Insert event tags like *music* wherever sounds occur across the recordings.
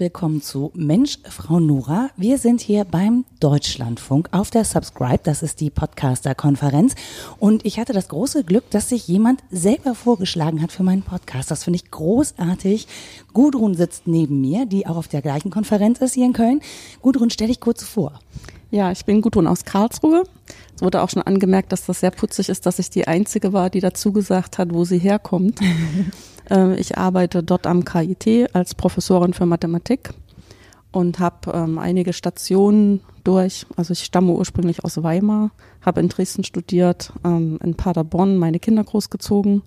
Willkommen zu Mensch, Frau Nora. Wir sind hier beim Deutschlandfunk auf der Subscribe. Das ist die Podcaster-Konferenz. Und ich hatte das große Glück, dass sich jemand selber vorgeschlagen hat für meinen Podcast. Das finde ich großartig. Gudrun sitzt neben mir, die auch auf der gleichen Konferenz ist hier in Köln. Gudrun, stell dich kurz vor. Ja, ich bin Gudrun aus Karlsruhe. Es wurde auch schon angemerkt, dass das sehr putzig ist, dass ich die Einzige war, die dazu gesagt hat, wo sie herkommt. *laughs* Äh, ich arbeite dort am KIT als Professorin für Mathematik und habe ähm, einige Stationen durch. Also ich stamme ursprünglich aus Weimar, habe in Dresden studiert, ähm, in Paderborn meine Kinder großgezogen,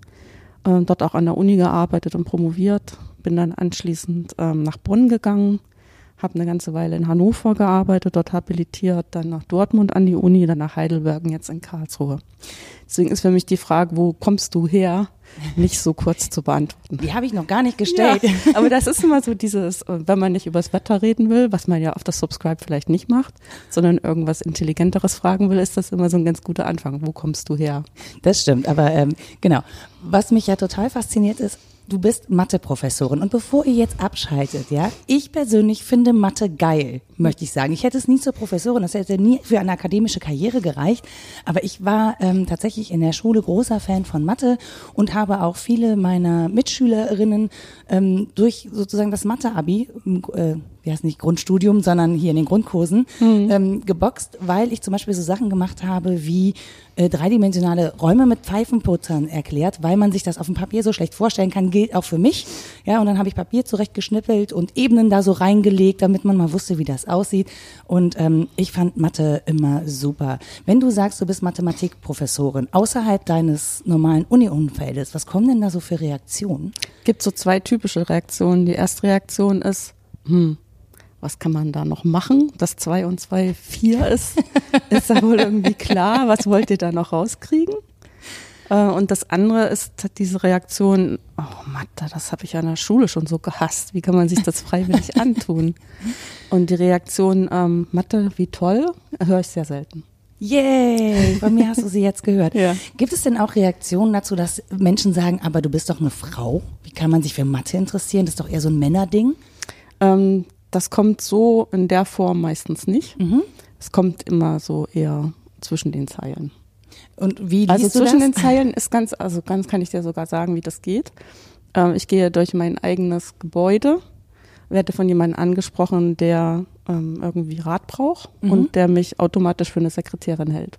dort auch an der Uni gearbeitet und promoviert, bin dann anschließend ähm, nach Bonn gegangen, habe eine ganze Weile in Hannover gearbeitet, dort habilitiert, dann nach Dortmund an die Uni, dann nach Heidelberg und jetzt in Karlsruhe. Deswegen ist für mich die Frage, wo kommst du her, nicht so kurz zu beantworten. Die habe ich noch gar nicht gestellt. Ja, aber das ist immer so dieses, wenn man nicht über das Wetter reden will, was man ja auf das Subscribe vielleicht nicht macht, sondern irgendwas Intelligenteres fragen will, ist das immer so ein ganz guter Anfang. Wo kommst du her? Das stimmt, aber ähm, genau. Was mich ja total fasziniert ist, Du bist Mathe-Professorin. Und bevor ihr jetzt abschaltet, ja, ich persönlich finde Mathe geil, möchte ich sagen. Ich hätte es nie zur Professorin, das hätte nie für eine akademische Karriere gereicht, aber ich war ähm, tatsächlich in der Schule großer Fan von Mathe und habe auch viele meiner Mitschülerinnen ähm, durch sozusagen das Mathe-Abi, äh, wie heißt nicht Grundstudium, sondern hier in den Grundkursen mhm. ähm, geboxt, weil ich zum Beispiel so Sachen gemacht habe wie äh, dreidimensionale Räume mit Pfeifenputzern erklärt, weil man sich das auf dem Papier so schlecht vorstellen kann, gilt auch für mich. Ja, und dann habe ich Papier zurechtgeschnippelt und Ebenen da so reingelegt, damit man mal wusste, wie das aussieht. Und ähm, ich fand Mathe immer super. Wenn du sagst, du bist Mathematikprofessorin außerhalb deines normalen Uni-Umfeldes, was kommen denn da so für Reaktionen? Gibt so zwei typische Reaktionen. Die erste Reaktion ist, hm, was kann man da noch machen? Dass zwei und zwei vier ist, *laughs* ist da wohl irgendwie klar. Was wollt ihr da noch rauskriegen? Äh, und das andere ist diese Reaktion, oh Mathe, das habe ich an der Schule schon so gehasst. Wie kann man sich das freiwillig *laughs* antun? Und die Reaktion, ähm, Mathe, wie toll, höre ich sehr selten. Yay, bei mir hast du sie jetzt gehört. *laughs* Ja. Gibt es denn auch Reaktionen dazu, dass Menschen sagen, aber du bist doch eine Frau? Wie kann man sich für Mathe interessieren? Das ist doch eher so ein Männerding. Ähm, das kommt so in der Form meistens nicht. Mhm. Es kommt immer so eher zwischen den Zeilen. Und wie Also zwischen das? den Zeilen ist ganz, also ganz kann ich dir sogar sagen, wie das geht. Ähm, ich gehe durch mein eigenes Gebäude, werde von jemandem angesprochen, der ähm, irgendwie Rat braucht mhm. und der mich automatisch für eine Sekretärin hält.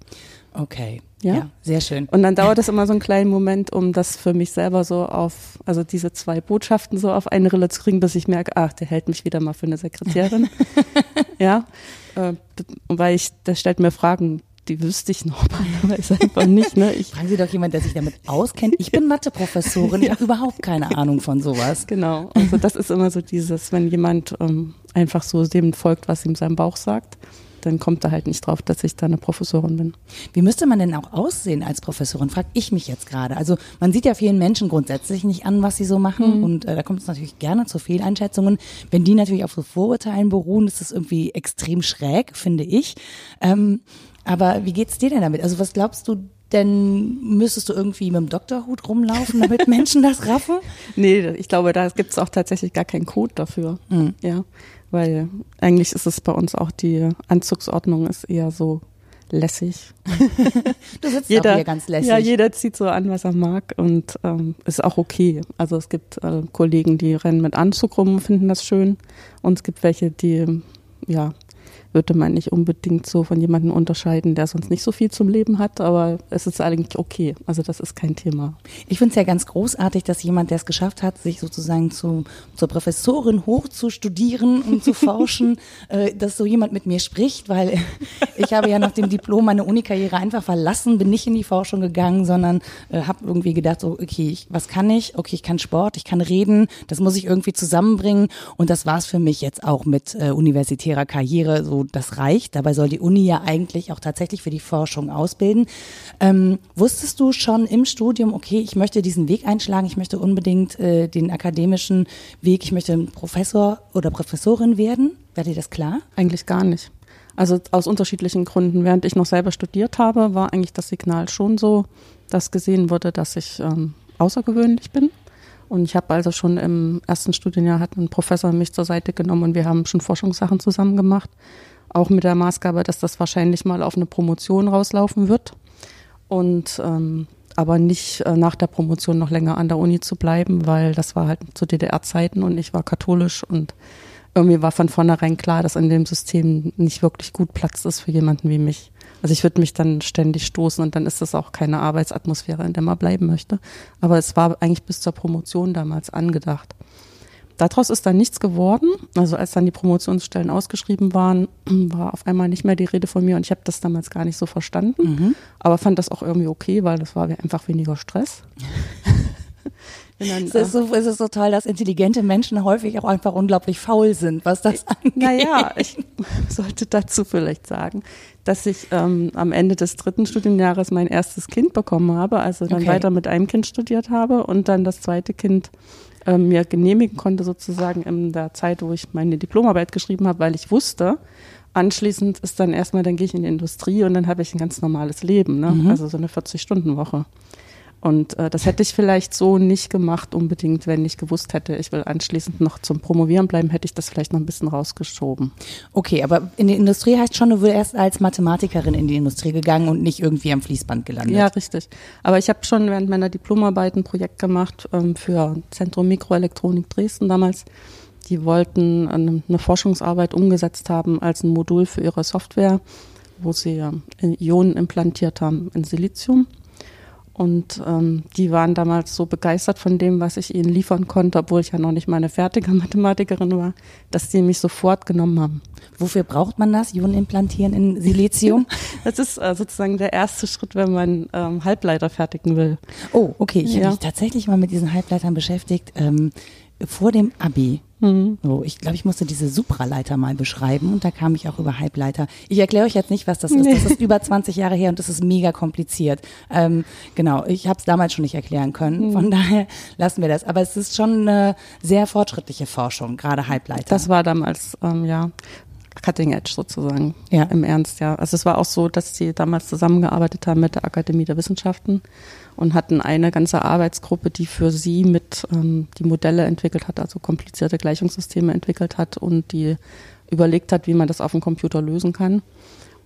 Okay. Ja? ja? sehr schön. Und dann dauert es immer so einen kleinen Moment, um das für mich selber so auf, also diese zwei Botschaften so auf eine Rille zu kriegen, bis ich merke, ach, der hält mich wieder mal für eine Sekretärin. *laughs* ja, äh, weil ich, der stellt mir Fragen, die wüsste ich normalerweise *laughs* einfach nicht. Ne? Ich Fragen Sie doch jemand, der sich damit auskennt. Ich bin Matheprofessorin, *laughs* ich habe überhaupt keine Ahnung von sowas. Genau, also das ist immer so dieses, wenn jemand ähm, einfach so dem folgt, was ihm sein Bauch sagt dann kommt er halt nicht drauf, dass ich da eine Professorin bin. Wie müsste man denn auch aussehen als Professorin, frage ich mich jetzt gerade. Also man sieht ja vielen Menschen grundsätzlich nicht an, was sie so machen mhm. und äh, da kommt es natürlich gerne zu Fehleinschätzungen. Wenn die natürlich auf so Vorurteilen beruhen, ist das irgendwie extrem schräg, finde ich. Ähm, aber wie geht's dir denn damit? Also was glaubst du, denn müsstest du irgendwie mit dem Doktorhut rumlaufen, damit *laughs* Menschen das raffen? Nee, ich glaube, da gibt es auch tatsächlich gar keinen Code dafür. Mhm. Ja weil eigentlich ist es bei uns auch die Anzugsordnung ist eher so lässig. *laughs* du sitzt jeder, auch hier ganz lässig. Ja, jeder zieht so an, was er mag und ähm, ist auch okay. Also es gibt äh, Kollegen, die rennen mit Anzug rum und finden das schön und es gibt welche, die ja würde man nicht unbedingt so von jemandem unterscheiden, der sonst nicht so viel zum Leben hat, aber es ist eigentlich okay. Also das ist kein Thema. Ich finde es ja ganz großartig, dass jemand, der es geschafft hat, sich sozusagen zu, zur Professorin hoch zu studieren und zu forschen, *laughs* äh, dass so jemand mit mir spricht, weil *laughs* ich habe ja nach dem Diplom meine Unikarriere einfach verlassen, bin nicht in die Forschung gegangen, sondern äh, habe irgendwie gedacht, so, okay, ich, was kann ich? Okay, ich kann Sport, ich kann reden, das muss ich irgendwie zusammenbringen und das war es für mich jetzt auch mit äh, universitärer Karriere, so das reicht. Dabei soll die Uni ja eigentlich auch tatsächlich für die Forschung ausbilden. Ähm, wusstest du schon im Studium, okay, ich möchte diesen Weg einschlagen, ich möchte unbedingt äh, den akademischen Weg, ich möchte Professor oder Professorin werden? War dir das klar? Eigentlich gar nicht. Also aus unterschiedlichen Gründen. Während ich noch selber studiert habe, war eigentlich das Signal schon so, dass gesehen wurde, dass ich ähm, außergewöhnlich bin Und ich habe also schon im ersten Studienjahr hat ein Professor mich zur Seite genommen und wir haben schon Forschungssachen zusammen gemacht. Auch mit der Maßgabe, dass das wahrscheinlich mal auf eine Promotion rauslaufen wird. Und ähm, aber nicht äh, nach der Promotion noch länger an der Uni zu bleiben, weil das war halt zu DDR-Zeiten und ich war katholisch und irgendwie war von vornherein klar, dass in dem System nicht wirklich gut Platz ist für jemanden wie mich. Also ich würde mich dann ständig stoßen und dann ist das auch keine Arbeitsatmosphäre, in der man bleiben möchte. Aber es war eigentlich bis zur Promotion damals angedacht. Daraus ist dann nichts geworden. Also als dann die Promotionsstellen ausgeschrieben waren, *clears throat* war auf einmal nicht mehr die Rede von mir und ich habe das damals gar nicht so verstanden, mhm. aber fand das auch irgendwie okay, weil das war einfach weniger Stress. *laughs* Dann, es, ist so, es ist so toll, dass intelligente Menschen häufig auch einfach unglaublich faul sind, was das angeht. Naja, ich *laughs* sollte dazu vielleicht sagen, dass ich ähm, am Ende des dritten Studienjahres mein erstes Kind bekommen habe, also dann okay. weiter mit einem Kind studiert habe und dann das zweite Kind ähm, mir genehmigen konnte, sozusagen in der Zeit, wo ich meine Diplomarbeit geschrieben habe, weil ich wusste, anschließend ist dann erstmal, dann gehe ich in die Industrie und dann habe ich ein ganz normales Leben, ne? Mhm. also so eine 40-Stunden-Woche. Und äh, das hätte ich vielleicht so nicht gemacht unbedingt, wenn ich gewusst hätte, ich will anschließend noch zum Promovieren bleiben, hätte ich das vielleicht noch ein bisschen rausgeschoben. Okay, aber in die Industrie heißt schon, du wurdest erst als Mathematikerin in die Industrie gegangen und nicht irgendwie am Fließband gelandet. Ja, richtig. Aber ich habe schon während meiner Diplomarbeit ein Projekt gemacht ähm, für Zentrum Mikroelektronik Dresden damals. Die wollten eine, eine Forschungsarbeit umgesetzt haben als ein Modul für ihre Software, wo sie äh, Ionen implantiert haben in Silizium. Und ähm, die waren damals so begeistert von dem, was ich ihnen liefern konnte, obwohl ich ja noch nicht mal eine fertige *laughs* Mathematikerin war, dass die mich sofort genommen haben. Wofür braucht man das? Ionen implantieren in Silizium? *laughs* das ist äh, sozusagen der erste Schritt, wenn man ähm, Halbleiter fertigen will. Oh, okay. Ich ja. habe mich tatsächlich mal mit diesen Halbleitern beschäftigt. Ähm, vor dem Abi. Mhm. So, ich glaube, ich musste diese Supraleiter mal beschreiben und da kam ich auch über Halbleiter. Ich erkläre euch jetzt nicht, was das ist. Das ist über 20 Jahre her und das ist mega kompliziert. Ähm, genau, ich habe es damals schon nicht erklären können. Mhm. Von daher lassen wir das. Aber es ist schon eine sehr fortschrittliche Forschung, gerade Halbleiter. Das war damals, ähm, ja, Cutting Edge sozusagen. Ja. Im Ernst, ja. Also es war auch so, dass sie damals zusammengearbeitet haben mit der Akademie der Wissenschaften und hatten eine ganze Arbeitsgruppe, die für sie mit ähm, die Modelle entwickelt hat, also komplizierte Gleichungssysteme entwickelt hat und die überlegt hat, wie man das auf dem Computer lösen kann.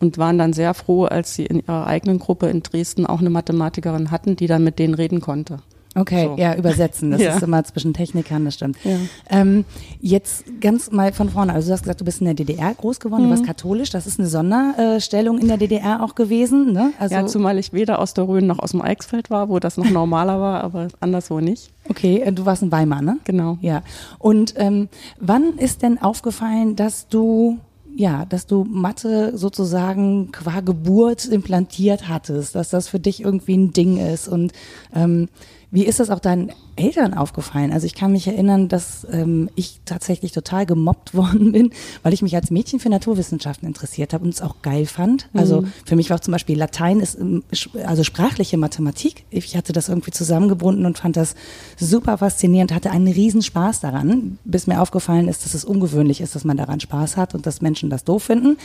Und waren dann sehr froh, als sie in ihrer eigenen Gruppe in Dresden auch eine Mathematikerin hatten, die dann mit denen reden konnte. Okay, so. ja, übersetzen. *laughs* Das ja. ist immer zwischen Technikern, das stimmt. Ja. Ähm, jetzt ganz mal von vorne. Also du hast gesagt, du bist in der DDR groß geworden, mhm. du warst mhm. katholisch. Das ist eine Sonderstellung in der DDR auch gewesen. Ne? Also ja, zumal ich weder aus der Rhön noch aus dem Eichsfeld war, wo das noch *laughs* normaler war, aber anderswo nicht. Okay, äh, du warst in Weimar, ne? Genau. Ja. Und ähm, wann ist denn aufgefallen, dass du ja, dass du Mathe sozusagen qua Geburt implantiert hattest, dass das für dich irgendwie ein Ding ist und ähm, wie ist das auch deinen Eltern aufgefallen? Also ich kann mich erinnern, dass ähm, ich tatsächlich total gemobbt *laughs* worden bin, weil ich mich als Mädchen für Naturwissenschaften interessiert habe und es auch geil fand. Also mhm. für mich war auch zum Beispiel Latein ist ähm, also sprachliche Mathematik. Ich hatte das irgendwie zusammengebunden und fand das super faszinierend, hatte einen riesen Spaß daran, bis mir aufgefallen ist, dass es ungewöhnlich ist, dass man daran Spaß hat und dass Menschen das doof finden.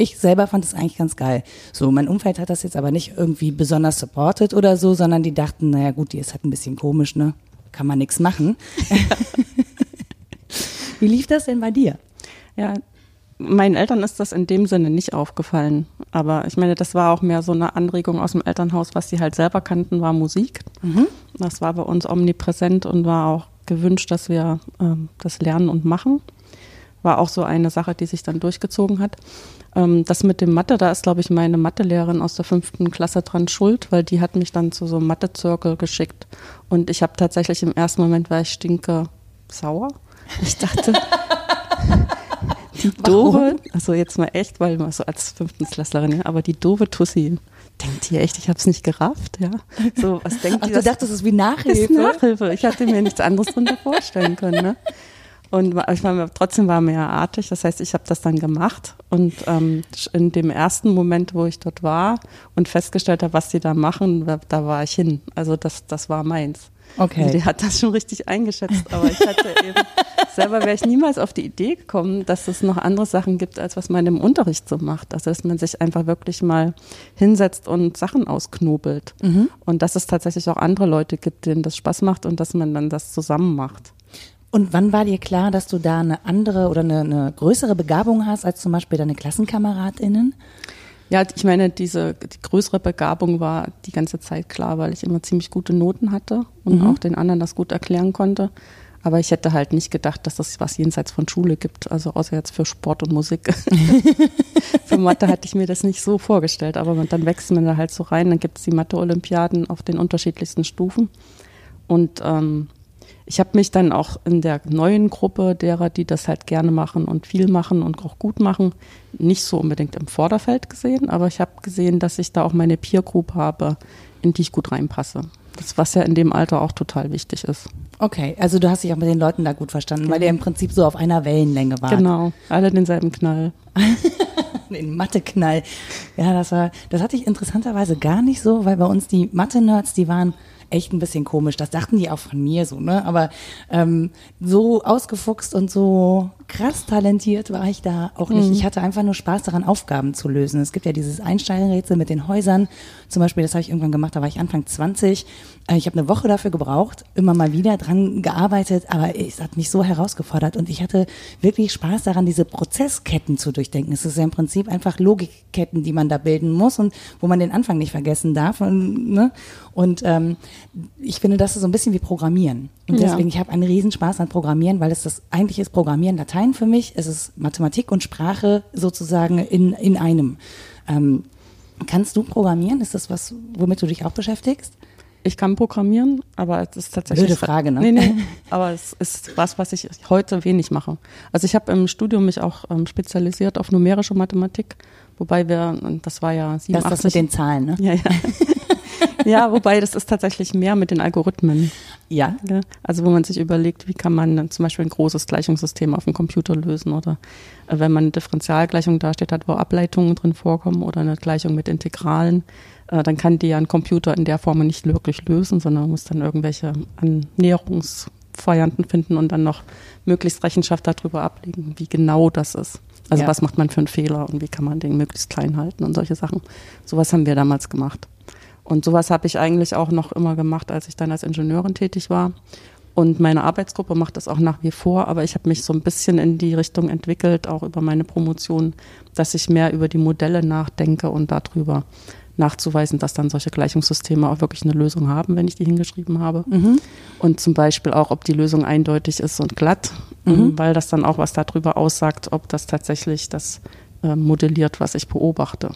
Ich selber fand es eigentlich ganz geil. So, mein Umfeld hat das jetzt aber nicht irgendwie besonders supported oder so, sondern die dachten, naja gut, die ist halt ein bisschen komisch, ne? Kann man nichts machen. *laughs* Wie lief das denn bei dir? Ja, meinen Eltern ist das in dem Sinne nicht aufgefallen. Aber ich meine, das war auch mehr so eine Anregung aus dem Elternhaus, was sie halt selber kannten, war Musik. Mhm. Das war bei uns omnipräsent und war auch gewünscht, dass wir äh, das lernen und machen. War auch so eine Sache, die sich dann durchgezogen hat. Ähm, das mit dem Mathe, da ist, glaube ich, meine Mathelehrerin aus der fünften Klasse dran schuld, weil die hat mich dann zu so einem Mathe-Zirkel geschickt. Und ich habe tatsächlich im ersten Moment war ich stinke sauer. Ich dachte, *laughs* die doofe, also jetzt mal echt, weil man so als Fünftenklässlerin, ja, aber die doofe Tussi, denkt die echt, ich habe es nicht gerafft, ja? So, was denkt Ach, die? Du dachtest, es ist wie Nachhilfe? Ist Nachhilfe. Ich hatte mir nichts anderes drunter vorstellen können, ne? Und ich war, trotzdem war mir ja artig, das heißt, ich habe das dann gemacht und ähm, in dem ersten Moment, wo ich dort war und festgestellt habe, was die da machen, da, da war ich hin. Also das, das war meins. Okay. Also die hat das schon richtig eingeschätzt, aber ich hatte *laughs* eben selber wäre ich niemals auf die Idee gekommen, dass es noch andere Sachen gibt, als was man im Unterricht so macht. Also dass man sich einfach wirklich mal hinsetzt und Sachen ausknobelt. Mhm. Und dass es tatsächlich auch andere Leute gibt, denen das Spaß macht und dass man dann das zusammen macht. Und wann war dir klar, dass du da eine andere oder eine, eine größere Begabung hast als zum Beispiel deine KlassenkameradInnen? Ja, ich meine, diese die größere Begabung war die ganze Zeit klar, weil ich immer ziemlich gute Noten hatte und mhm. auch den anderen das gut erklären konnte. Aber ich hätte halt nicht gedacht, dass das was jenseits von Schule gibt, also außer jetzt für Sport und Musik. *laughs* für Mathe hatte ich mir das nicht so vorgestellt, aber dann wächst man da halt so rein, dann gibt es die Mathe-Olympiaden auf den unterschiedlichsten Stufen. Und ähm, ich habe mich dann auch in der neuen Gruppe derer, die das halt gerne machen und viel machen und auch gut machen, nicht so unbedingt im Vorderfeld gesehen, aber ich habe gesehen, dass ich da auch meine Peer Group habe, in die ich gut reinpasse. Das, was ja in dem Alter auch total wichtig ist. Okay, also du hast dich auch mit den Leuten da gut verstanden, genau. weil ihr im Prinzip so auf einer Wellenlänge wart. Genau, alle denselben Knall. *laughs* den Mathe-Knall. Ja, das war, das hatte ich interessanterweise gar nicht so, weil bei uns die Mathe-Nerds, die waren echt ein bisschen komisch. Das dachten die auch von mir so, ne? Aber ähm, so ausgefuchst und so krass talentiert war ich da auch nicht. Mhm. Ich hatte einfach nur Spaß daran, Aufgaben zu lösen. Es gibt ja dieses Einsteigerrätsel mit den Häusern. Zum Beispiel, das habe ich irgendwann gemacht, da war ich Anfang 20. Äh, ich habe eine Woche dafür gebraucht, immer mal wieder dran gearbeitet, aber es hat mich so herausgefordert und ich hatte wirklich Spaß daran, diese Prozessketten zu durchdenken. Es ist ja im Prinzip einfach Logikketten, die man da bilden muss und wo man den Anfang nicht vergessen darf. Und, ne? und ähm, ich finde, das ist so ein bisschen wie Programmieren. Und deswegen, ja. ich habe einen Riesenspaß an Programmieren, weil es das eigentlich ist Programmieren Latein für mich. Es ist Mathematik und Sprache sozusagen in, in einem. Ähm, kannst du programmieren? Ist das was, womit du dich auch beschäftigst? Ich kann programmieren, aber es ist tatsächlich. Blöde Frage, ne? Nee, nee. *laughs* Aber es ist was, was ich heute wenig mache. Also ich habe im Studium mich auch ähm, spezialisiert auf numerische Mathematik, wobei wir, das war ja 87. Das ist das mit den Zahlen, ne? Ja, ja. *laughs* ja, wobei das ist tatsächlich mehr mit den Algorithmen. Ja. Also wo man sich überlegt, wie kann man zum Beispiel ein großes Gleichungssystem auf dem Computer lösen oder äh, wenn man eine Differentialgleichung darstellt hat, wo Ableitungen drin vorkommen oder eine Gleichung mit Integralen, äh, dann kann die ja ein Computer in der Form nicht wirklich lösen, sondern muss dann irgendwelche Annäherungsvarianten finden und dann noch möglichst Rechenschaft darüber ablegen, wie genau das ist. Also ja. was macht man für einen Fehler und wie kann man den möglichst klein halten und solche Sachen. Sowas haben wir damals gemacht. Und sowas habe ich eigentlich auch noch immer gemacht, als ich dann als Ingenieurin tätig war. Und meine Arbeitsgruppe macht das auch nach wie vor, aber ich habe mich so ein bisschen in die Richtung entwickelt, auch über meine Promotion, dass ich mehr über die Modelle nachdenke und darüber nachzuweisen, dass dann solche Gleichungssysteme auch wirklich eine Lösung haben, wenn ich die hingeschrieben habe. Mhm. Und zum Beispiel auch, ob die Lösung eindeutig ist und glatt, mhm. weil das dann auch was darüber aussagt, ob das tatsächlich das modelliert, was ich beobachte.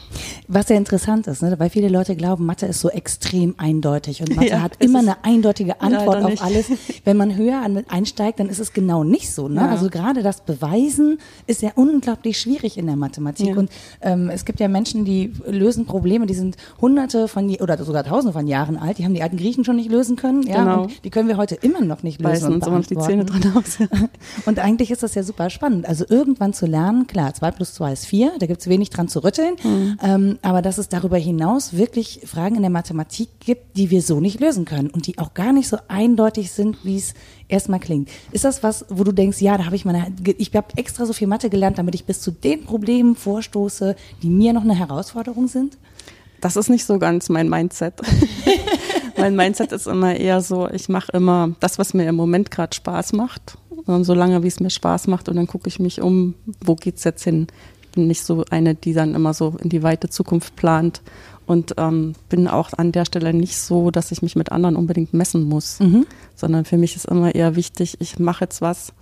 Was ja interessant ist, ne? weil viele Leute glauben, Mathe ist so extrem eindeutig und Mathe ja, hat immer eine eindeutige Antwort auf alles. Wenn man höher einsteigt, dann ist es genau nicht so. Ne? Ja. Also gerade das Beweisen ist ja unglaublich schwierig in der Mathematik. Ja. Und ähm, es gibt ja Menschen, die lösen Probleme, die sind hunderte von oder sogar tausende von Jahren alt, die haben die alten Griechen schon nicht lösen können. Ja? Genau. Und die können wir heute immer noch nicht lösen. Beißen uns die Zähne dran aus. *laughs* und eigentlich ist das ja super spannend. Also irgendwann zu lernen, klar, zwei plus zwei ist vier vier, da gibt es wenig dran zu rütteln. Mhm. Ähm, aber dass es darüber hinaus wirklich Fragen in der Mathematik gibt, die wir so nicht lösen können und die auch gar nicht so eindeutig sind, wie es erstmal klingt. Ist das was, wo du denkst, ja, da habe ich meine, ich habe extra so viel Mathe gelernt, damit ich bis zu den Problemen vorstoße, die mir noch eine Herausforderung sind? Das ist nicht so ganz mein Mindset. *laughs* mein Mindset ist immer eher so, ich mache immer das, was mir im Moment gerade Spaß macht. Und solange wie es mir Spaß macht und dann gucke ich mich um, wo geht's jetzt hin? Bin nicht so eine, die dann immer so in die weite Zukunft plant und ähm, bin auch an der Stelle nicht so, dass ich mich mit anderen unbedingt messen muss, mhm. sondern für mich ist immer eher wichtig, ich mache jetzt was,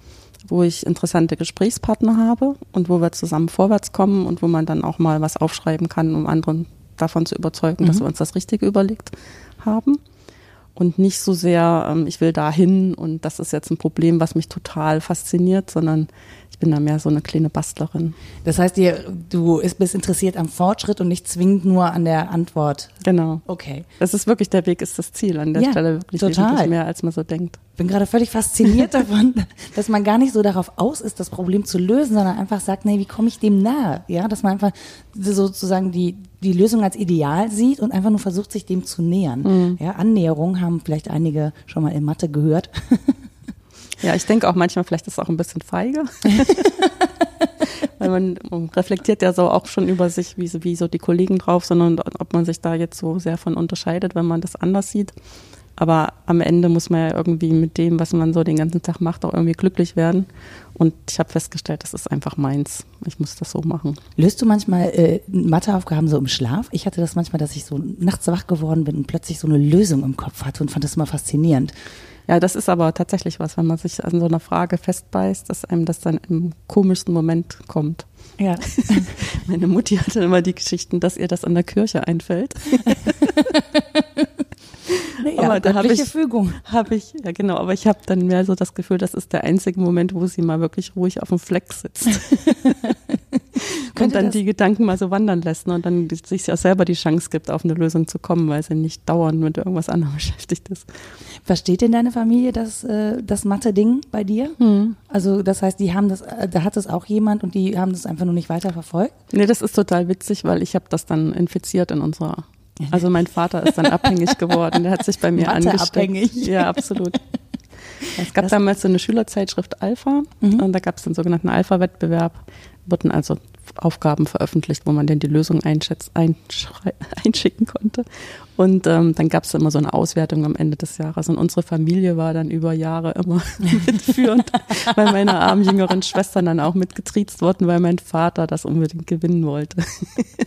wo ich interessante Gesprächspartner habe und wo wir zusammen vorwärts kommen und wo man dann auch mal was aufschreiben kann, um anderen davon zu überzeugen, mhm. dass wir uns das Richtige überlegt haben. Und nicht so sehr, ähm, ich will dahin und das ist jetzt ein Problem, was mich total fasziniert, sondern bin da mehr so eine kleine Bastlerin. Das heißt, dir, du bist interessiert am Fortschritt und nicht zwingend nur an der Antwort. Genau. Okay. Das ist wirklich der Weg, ist das Ziel an der ja, Stelle wirklich total. mehr, als man so denkt. Ich bin gerade völlig fasziniert *laughs* davon, dass man gar nicht so darauf aus ist, das Problem zu lösen, sondern einfach sagt, nee, wie komme ich dem nahe? Ja, dass man einfach sozusagen die, die Lösung als Ideal sieht und einfach nur versucht, sich dem zu nähern. Mhm. Ja, Annäherung haben vielleicht einige schon mal in Mathe gehört. *laughs* Ja, ich denke auch manchmal, vielleicht ist es auch ein bisschen feige. *laughs* Weil man, reflektiert ja so auch schon über sich, wie so, wie so die Kollegen drauf sind und ob man sich da jetzt so sehr von unterscheidet, wenn man das anders sieht. Aber am Ende muss man ja irgendwie mit dem, was man so den ganzen Tag macht, auch irgendwie glücklich werden. Und ich habe festgestellt, das ist einfach meins. Ich muss das so machen. Löst du manchmal äh, Matheaufgaben so im Schlaf? Ich hatte das manchmal, dass ich so nachts wach geworden bin und plötzlich so eine Lösung im Kopf hatte und fand das immer faszinierend. Ja, das ist aber tatsächlich was, wenn man sich an so einer Frage festbeißt, dass einem das dann im komischsten Moment kommt. Ja. *laughs* Meine Mutti hatte immer die Geschichten, dass ihr das an der Kirche einfällt. *laughs* Ja, aber da habe ich Fügung. Habe ich, ja genau, aber ich habe dann mehr so das Gefühl, das ist der einzige Moment, wo sie mal wirklich ruhig auf dem Fleck sitzt. *laughs* und dann die Gedanken mal so wandern lässt ne, und dann sich ja selber die Chance gibt, auf eine Lösung zu kommen, weil sie nicht dauernd mit irgendwas anderem *laughs* beschäftigt ist. Versteht denn deine Familie das, äh, das Mathe-Ding bei dir? Hm. Also das heißt, die haben das, äh, da hat es auch jemand und die haben das einfach nur nicht weiter verfolgt? Nee, das ist total witzig, weil ich habe das dann infiziert in unserer also mein Vater ist dann abhängig geworden. Der hat sich bei mir angesteckt. Abhängig. Ja, absolut. *laughs* Es gab das damals so eine Schülerzeitschrift Alpha mhm. und da gab es den sogenannten Alpha-Wettbewerb. Wurden also Aufgaben veröffentlicht, wo man denn die Lösung *laughs* einschicken konnte. Und ähm, dann gab es immer so eine Auswertung am Ende des Jahres. Und unsere Familie war dann über Jahre immer *laughs* mitführend, weil meine armen jüngeren Schwestern dann auch mitgetriezt wurden, weil mein Vater das unbedingt gewinnen wollte.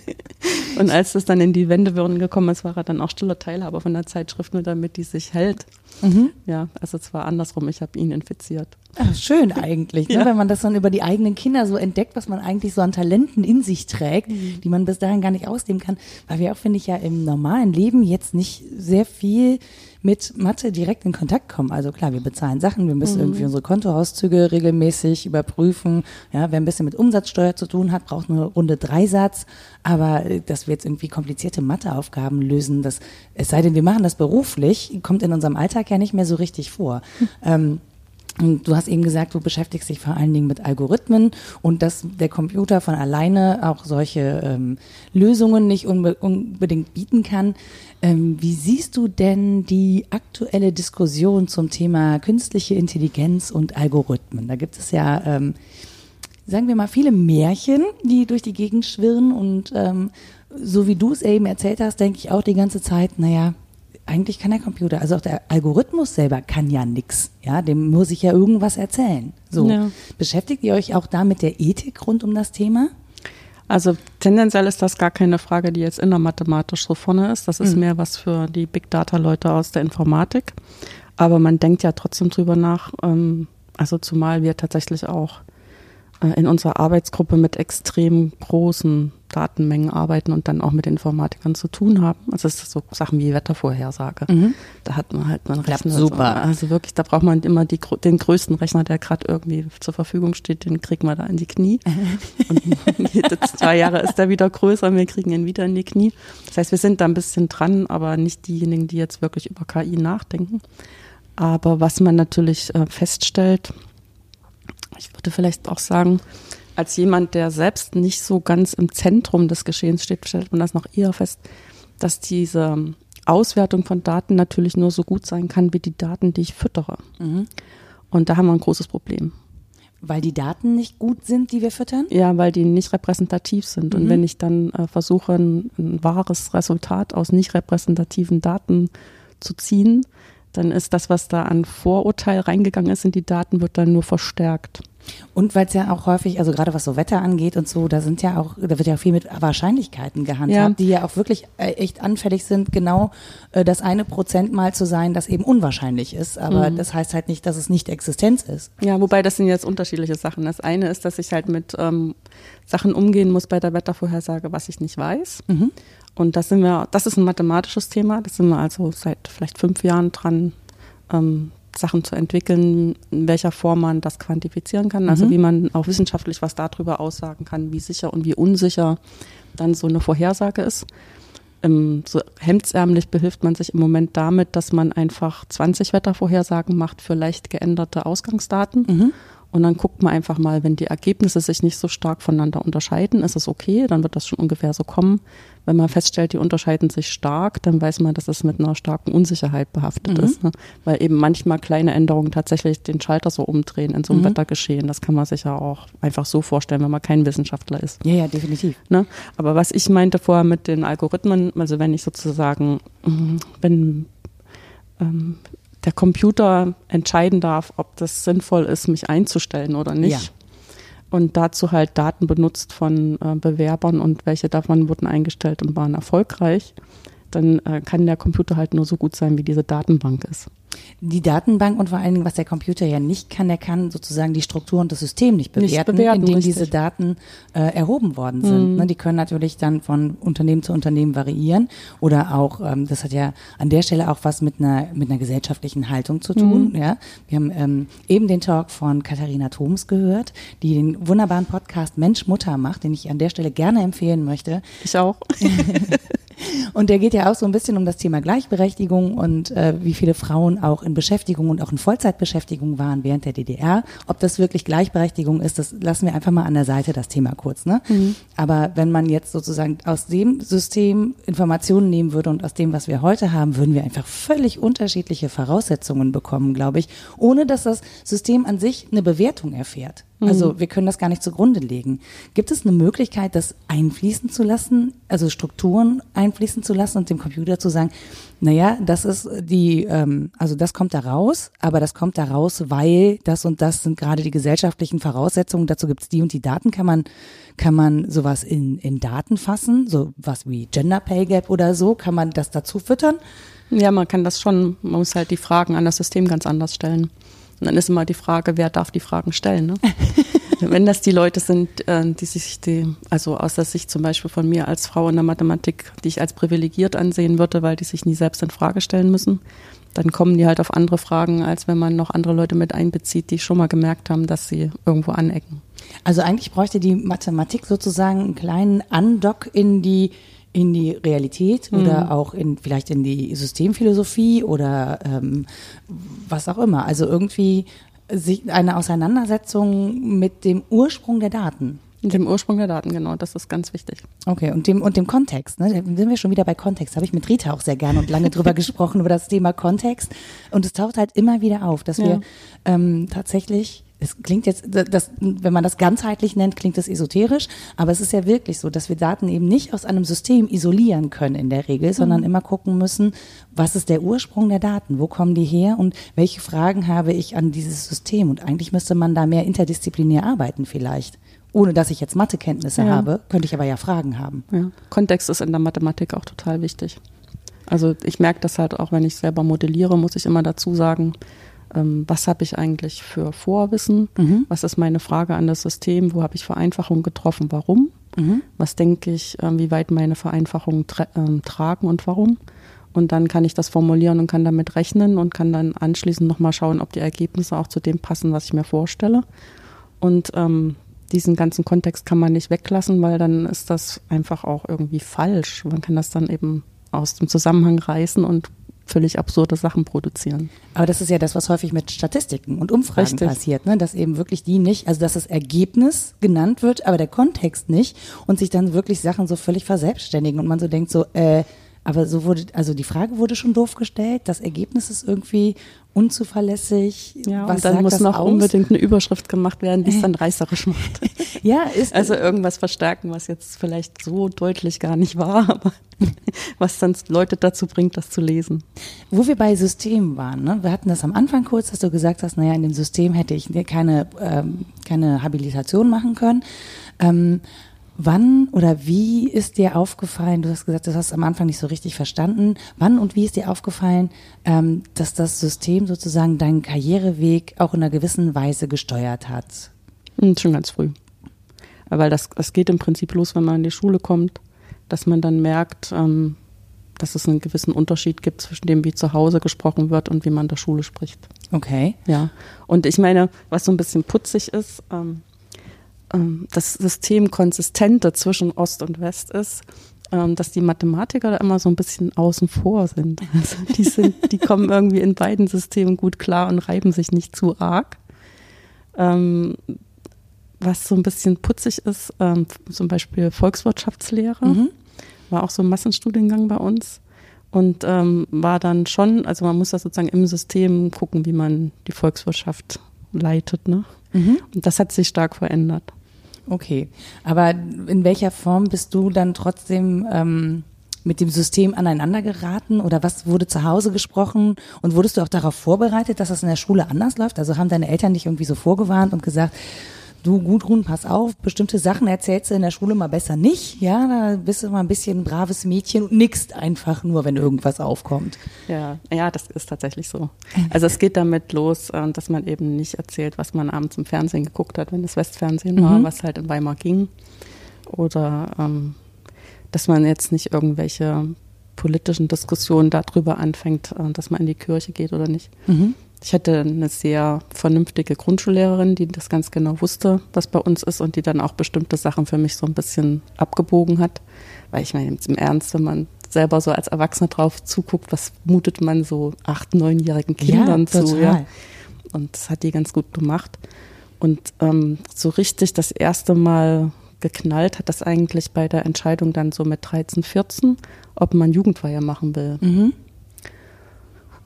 *laughs* Und als es dann in die Wendewürden gekommen ist, war er dann auch stiller Teilhaber von der Zeitschrift, nur damit die sich hält. Mhm. Ja, also es war andersrum, ich habe ihn infiziert. Ach, schön eigentlich, ne? Ja. wenn man das dann über die eigenen Kinder so entdeckt, was man eigentlich so an Talenten in sich trägt, mhm. die man bis dahin gar nicht ausleben kann. Weil wir auch, finde ich, ja im normalen Leben jetzt nicht sehr viel mit Mathe direkt in Kontakt kommen. Also klar, wir bezahlen Sachen, wir müssen mhm. irgendwie unsere Kontoauszüge regelmäßig überprüfen. Ja, wer ein bisschen mit Umsatzsteuer zu tun hat, braucht eine Runde Dreisatz. Aber äh, dass wir jetzt irgendwie komplizierte Matheaufgaben lösen, das, es sei denn, wir machen das beruflich, kommt in unserem Alltag ja nicht mehr so richtig vor. Mhm. *laughs* Ähm, Du hast eben gesagt, du beschäftigst dich vor allen Dingen mit Algorithmen und dass der Computer von alleine auch solche ähm, Lösungen nicht unbe unbedingt bieten kann. Ähm, wie siehst du denn die aktuelle Diskussion zum Thema künstliche Intelligenz und Algorithmen? Da gibt es ja, ähm, sagen wir mal, viele Märchen, die durch die Gegend schwirren und ähm, so wie du es eben erzählt hast, denke ich auch die ganze Zeit, naja, eigentlich kann der Computer, also auch der Algorithmus selber kann ja nichts. Ja, dem muss ich ja irgendwas erzählen. So. Ja. Beschäftigt ihr euch auch da mit der Ethik rund um das Thema? Also tendenziell ist das gar keine Frage, die jetzt innermathematisch so vorne ist. Das ist mhm. mehr was für die Big Data Leute aus der Informatik. Aber man denkt ja trotzdem drüber nach. Ähm, also zumal wir tatsächlich auch in unserer Arbeitsgruppe mit extrem großen Datenmengen arbeiten und dann auch mit Informatikern zu tun haben. Also es ist so Sachen wie Wettervorhersage. Mhm. Da hat man halt einen Rechner. Super. Also wirklich, da braucht man immer die, den größten Rechner, der gerade irgendwie zur Verfügung steht, den kriegt man da in die Knie. *laughs* und *laughs* jede zwei Jahre ist der wieder größer, wir kriegen ihn wieder in die Knie. Das heißt, wir sind da ein bisschen dran, aber nicht diejenigen, die jetzt wirklich über KI nachdenken. Aber was man natürlich äh, feststellt, ich würde vielleicht auch sagen, als jemand, der selbst nicht so ganz im Zentrum des Geschehens steht, stellt man das noch eher fest, dass diese Auswertung von Daten natürlich nur so gut sein kann wie die Daten, die ich füttere. Mhm. Und da haben wir ein großes Problem. Weil die Daten nicht gut sind, die wir füttern? Ja, weil die nicht repräsentativ sind. Mhm. Und wenn ich dann äh, versuche, ein, ein, wahres Resultat aus nicht repräsentativen Daten zu ziehen, dann ist das, was da an Vorurteil reingegangen ist in die Daten, wird dann nur verstärkt. Und weil es ja auch häufig, also gerade was so Wetter angeht und so, da sind ja auch, da wird ja auch viel mit Wahrscheinlichkeiten gehandhabt, ja. die ja auch wirklich äh, echt anfällig sind, genau äh, das eine Prozent mal zu sein, das eben unwahrscheinlich ist. Aber mhm. das heißt halt nicht, dass es nicht Existenz ist. Ja, wobei das sind jetzt unterschiedliche Sachen. Das eine ist, dass ich halt mit ähm, Sachen umgehen muss bei der Wettervorhersage, was ich nicht weiß. Mhm. Und das sind wir, das ist ein mathematisches Thema. Das sind wir also seit vielleicht fünf Jahren dran, ähm, Sachen zu entwickeln, in welcher Form man das quantifizieren kann. Also mhm. wie man auch wissenschaftlich was darüber aussagen kann, wie sicher und wie unsicher dann so eine Vorhersage ist. Ähm, so hemdsärmlich behilft man sich im Moment damit, dass man einfach 20 Wettervorhersagen macht für leicht geänderte Ausgangsdaten. Mhm Und dann guckt man einfach mal, wenn die Ergebnisse sich nicht so stark voneinander unterscheiden, ist es okay, dann wird das schon ungefähr so kommen. Wenn man feststellt, die unterscheiden sich stark, dann weiß man, dass es mit einer starken Unsicherheit behaftet Mhm. ist. Ne? Weil eben manchmal kleine Änderungen tatsächlich den Schalter so umdrehen in so einem Mhm. Wettergeschehen. Das kann man sich ja auch einfach so vorstellen, wenn man kein Wissenschaftler ist. Ja, ja, definitiv. Ne? Aber was ich meinte vorher mit den Algorithmen, also wenn ich sozusagen, mm, wenn ähm, der Computer entscheiden darf, ob das sinnvoll ist, mich einzustellen oder nicht. Ja. Und dazu halt Daten benutzt von äh, Bewerbern und welche davon wurden eingestellt und waren erfolgreich, dann äh, kann der Computer halt nur so gut sein, wie diese Datenbank ist. Die Datenbank und vor allen Dingen, was der Computer ja nicht kann, der kann sozusagen die Struktur und das System nicht bewerten, Nicht bewerten, in dem richtig. diese Daten äh, erhoben worden sind. Mhm. Ne, die können natürlich dann von Unternehmen zu Unternehmen variieren oder auch, ähm, das hat ja an der Stelle auch was mit einer mit einer gesellschaftlichen Haltung zu tun. Mhm. Ja, wir haben ähm, eben den Talk von Katharina Thoms gehört, die den wunderbaren Podcast Mensch Mutter macht, den ich an der Stelle gerne empfehlen möchte. Ich auch. *laughs* Und der geht ja auch so ein bisschen um das Thema Gleichberechtigung und äh, wie viele Frauen auch in Beschäftigung und auch in Vollzeitbeschäftigung waren während der DDR. Ob das wirklich Gleichberechtigung ist, das lassen wir einfach mal an der Seite, das Thema kurz. Ne? Aber wenn man jetzt sozusagen aus dem System Informationen nehmen würde und aus dem, was wir heute haben, würden wir einfach völlig unterschiedliche Voraussetzungen bekommen, glaube ich, ohne dass das System an sich eine Bewertung erfährt. Also wir können das gar nicht zugrunde legen. Gibt es eine Möglichkeit, das einfließen zu lassen, also Strukturen einfließen zu lassen und dem Computer zu sagen, naja, das ist die, ähm, also das kommt da raus, aber das kommt da raus, weil das und das sind gerade die gesellschaftlichen Voraussetzungen, dazu gibt's die und die Daten, kann man, kann man sowas in, in Daten fassen, so was wie Gender Pay Gap oder so, kann man das dazu füttern? Ja, man kann das schon, man muss halt die Fragen an das System ganz anders stellen. Und dann ist immer die Frage, wer darf die Fragen stellen? Ne? *laughs* Wenn das die Leute sind, äh, die sich die, also aus der Sicht zum Beispiel von mir als Frau in der Mathematik, die ich als privilegiert ansehen würde, weil die sich nie selbst in Frage stellen müssen, dann kommen die halt auf andere Fragen, als wenn man noch andere Leute mit einbezieht, die schon mal gemerkt haben, dass sie irgendwo anecken. Also eigentlich bräuchte die Mathematik sozusagen einen kleinen Andock in die in die Realität oder auch in vielleicht in die Systemphilosophie oder ähm, was auch immer. Also irgendwie sich eine Auseinandersetzung mit dem Ursprung der Daten. Mit dem Ursprung der Daten, genau, das ist ganz wichtig. Okay, und dem, und dem Kontext, ne? Da sind wir schon wieder bei Kontext. Habe ich mit Rita auch sehr gerne und lange drüber *laughs* gesprochen, über das Thema Kontext. Und es taucht halt immer wieder auf, dass Ja. wir ähm, tatsächlich, es klingt jetzt, das, wenn man das ganzheitlich nennt, klingt das esoterisch, aber es ist ja wirklich so, dass wir Daten eben nicht aus einem System isolieren können in der Regel, sondern immer gucken müssen, was ist der Ursprung der Daten, wo kommen die her und welche Fragen habe ich an dieses System. Und eigentlich müsste man da mehr interdisziplinär arbeiten vielleicht. Ohne dass ich jetzt Mathekenntnisse Ja. habe, könnte ich aber ja Fragen haben. Ja. Kontext ist in der Mathematik auch total wichtig. Also ich merke das halt auch, wenn ich selber modelliere, muss ich immer dazu sagen, was habe ich eigentlich für Vorwissen? Mhm. Was ist meine Frage an das System? Wo habe ich Vereinfachungen getroffen? Warum? Mhm. Was denke ich, ähm, wie weit meine Vereinfachungen tra ähm, tragen und warum? Und dann kann ich das formulieren und kann damit rechnen und kann dann anschließend nochmal schauen, ob die Ergebnisse auch zu dem passen, was ich mir vorstelle. Und ähm, diesen ganzen Kontext kann man nicht weglassen, weil dann ist das einfach auch irgendwie falsch. Man kann das dann eben aus dem Zusammenhang reißen und völlig absurde Sachen produzieren. Aber das ist ja das, was häufig mit Statistiken und Umfragen Richtig. passiert, ne? dass eben wirklich die nicht, also dass das Ergebnis genannt wird, aber der Kontext nicht und sich dann wirklich Sachen so völlig verselbstständigen und man so denkt so, äh, aber so wurde, also die Frage wurde schon doof gestellt, das Ergebnis ist irgendwie unzuverlässig. Ja, was und dann muss noch aus? unbedingt eine Überschrift gemacht werden, die es dann *laughs* reißerisch macht. *laughs* Ja, ist Also irgendwas verstärken, was jetzt vielleicht so deutlich gar nicht war, *laughs* aber was dann Leute dazu bringt, das zu lesen. Wo wir bei Systemen waren, ne? wir hatten das am Anfang kurz, dass du gesagt hast, naja, in dem System hätte ich keine, ähm, keine Habilitation machen können. Ähm, wann oder wie ist dir aufgefallen, du hast gesagt, das hast du am Anfang nicht so richtig verstanden, wann und wie ist dir aufgefallen, ähm, dass das System sozusagen deinen Karriereweg auch in einer gewissen Weise gesteuert hat? Hm, Schon ganz früh. Weil das, das geht im Prinzip los, wenn man in die Schule kommt, dass man dann merkt, ähm, dass es einen gewissen Unterschied gibt zwischen dem, wie zu Hause gesprochen wird und wie man in der Schule spricht. Okay. Ja. Und ich meine, was so ein bisschen putzig ist, ähm, ähm, das System konsistenter zwischen Ost und West ist, ähm, dass die Mathematiker da immer so ein bisschen außen vor sind. *laughs* Also die sind, die kommen irgendwie in beiden Systemen gut klar und reiben sich nicht zu arg. Ähm, was so ein bisschen putzig ist, ähm, zum Beispiel Volkswirtschaftslehre, mhm. war auch so ein Massenstudiengang bei uns und ähm, war dann schon, also man muss da sozusagen im System gucken, wie man die Volkswirtschaft leitet. Ne? Mhm. Und das hat sich stark verändert. Okay, aber in welcher Form bist du dann trotzdem ähm, mit dem System aneinander geraten oder was wurde zu Hause gesprochen? Und wurdest du auch darauf vorbereitet, dass das in der Schule anders läuft? Also haben deine Eltern dich irgendwie so vorgewarnt und gesagt, du Gudrun, pass auf, bestimmte Sachen erzählst du in der Schule mal besser nicht, ja, da bist du mal ein bisschen ein braves Mädchen und nickst einfach nur, wenn irgendwas aufkommt. Ja, ja, das ist tatsächlich so. Also es geht damit los, äh, dass man eben nicht erzählt, was man abends im Fernsehen geguckt hat, wenn es Westfernsehen war, mhm. was halt in Weimar ging. Oder ähm, dass man jetzt nicht irgendwelche politischen Diskussionen darüber anfängt, äh, dass man in die Kirche geht oder nicht. Mhm. Ich hatte eine sehr vernünftige Grundschullehrerin, die das ganz genau wusste, was bei uns ist und die dann auch bestimmte Sachen für mich so ein bisschen abgebogen hat. Weil ich meine, im Ernst, wenn man selber so als Erwachsener drauf zuguckt, was mutet man so acht, neunjährigen Kindern ja, zu? Ja? Und das hat die ganz gut gemacht. Und ähm, so richtig das erste Mal geknallt hat das eigentlich bei der Entscheidung dann so mit 13, 14, ob man Jugendweihe machen will. Mhm.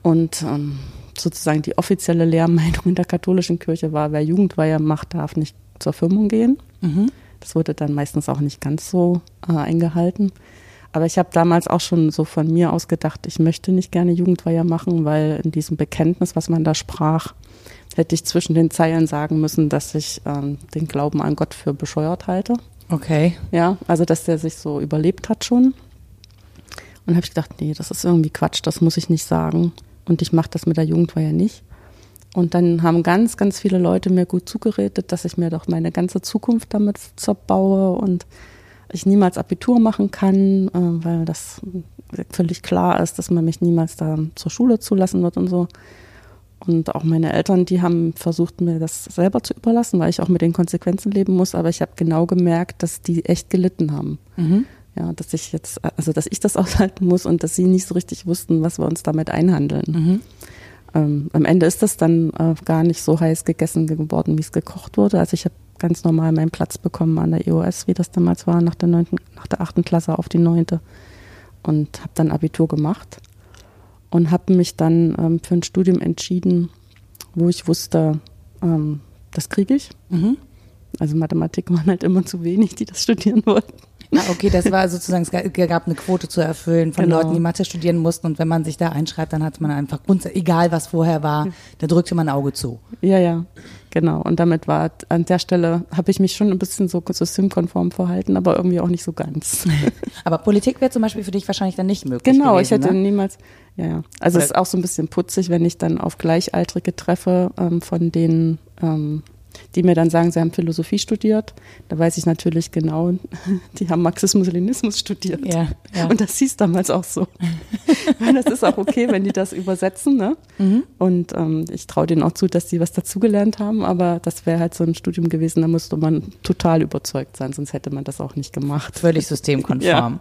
Und ähm, sozusagen die offizielle Lehrmeinung in der katholischen Kirche war, wer Jugendweihe macht, darf nicht zur Firmung gehen. Mhm. Das wurde dann meistens auch nicht ganz so äh, eingehalten. Aber ich habe damals auch schon so von mir aus gedacht, ich möchte nicht gerne Jugendweihe machen, weil in diesem Bekenntnis, was man da sprach, hätte ich zwischen den Zeilen sagen müssen, dass ich ähm, den Glauben an Gott für bescheuert halte. Okay. Ja, also dass der sich so überlebt hat schon. Und habe ich gedacht, nee, das ist irgendwie Quatsch, das muss ich nicht sagen. Und ich mache das mit der Jugendweihe nicht. Und dann haben ganz, ganz viele Leute mir gut zugeredet, dass ich mir doch meine ganze Zukunft damit zerbaue und ich niemals Abitur machen kann, äh, weil das völlig klar ist, dass man mich niemals da zur Schule zulassen wird und so. Und auch meine Eltern, die haben versucht, mir das selber zu überlassen, weil ich auch mit den Konsequenzen leben muss. Aber ich habe genau gemerkt, dass die echt gelitten haben. Mhm. Ja, dass ich jetzt, also dass ich das *laughs* aushalten muss und dass sie nicht so richtig wussten, was wir uns damit einhandeln. Mhm. Ähm, am Ende ist das dann äh, gar nicht so heiß gegessen geworden, wie es gekocht wurde. Also ich habe ganz normal meinen Platz bekommen an der EOS, wie das damals war, nach der neunten, nach der achten Klasse auf die neunte und habe dann Abitur gemacht und habe mich dann ähm, für ein Studium entschieden, wo ich wusste, ähm, das kriege ich. Mhm. Also Mathematik waren halt immer zu wenig, die das *laughs* studieren wollten. Ah, okay, das war sozusagen, es gab eine Quote zu erfüllen von genau. Leuten, die Mathe studieren mussten. Und wenn man sich da einschreibt, dann hat man einfach, egal was vorher war, da drückte man ein Auge zu. Ja, ja, genau. Und damit war an der Stelle, habe ich mich schon ein bisschen so systemkonform verhalten, aber irgendwie auch nicht so ganz. *laughs* aber Politik wäre zum Beispiel für dich wahrscheinlich dann nicht möglich. Genau, gewesen, ich hätte ne? niemals, ja, ja. Also Oder es ist auch so ein bisschen putzig, wenn ich dann auf Gleichaltrige treffe, ähm, von denen ähm, die mir dann sagen, sie haben Philosophie studiert. Da weiß ich natürlich genau, *laughs* die haben Marxismus-Leninismus studiert. Ja, ja. Und das hieß damals auch so. *laughs* Weil das ist auch okay, wenn die das übersetzen. Ne? Mhm. Und ähm, ich traue denen auch zu, dass die was dazugelernt haben. Aber das wäre halt so ein Studium gewesen, da musste man total überzeugt sein, sonst hätte man das auch nicht gemacht. Völlig systemkonform. *laughs* Ja.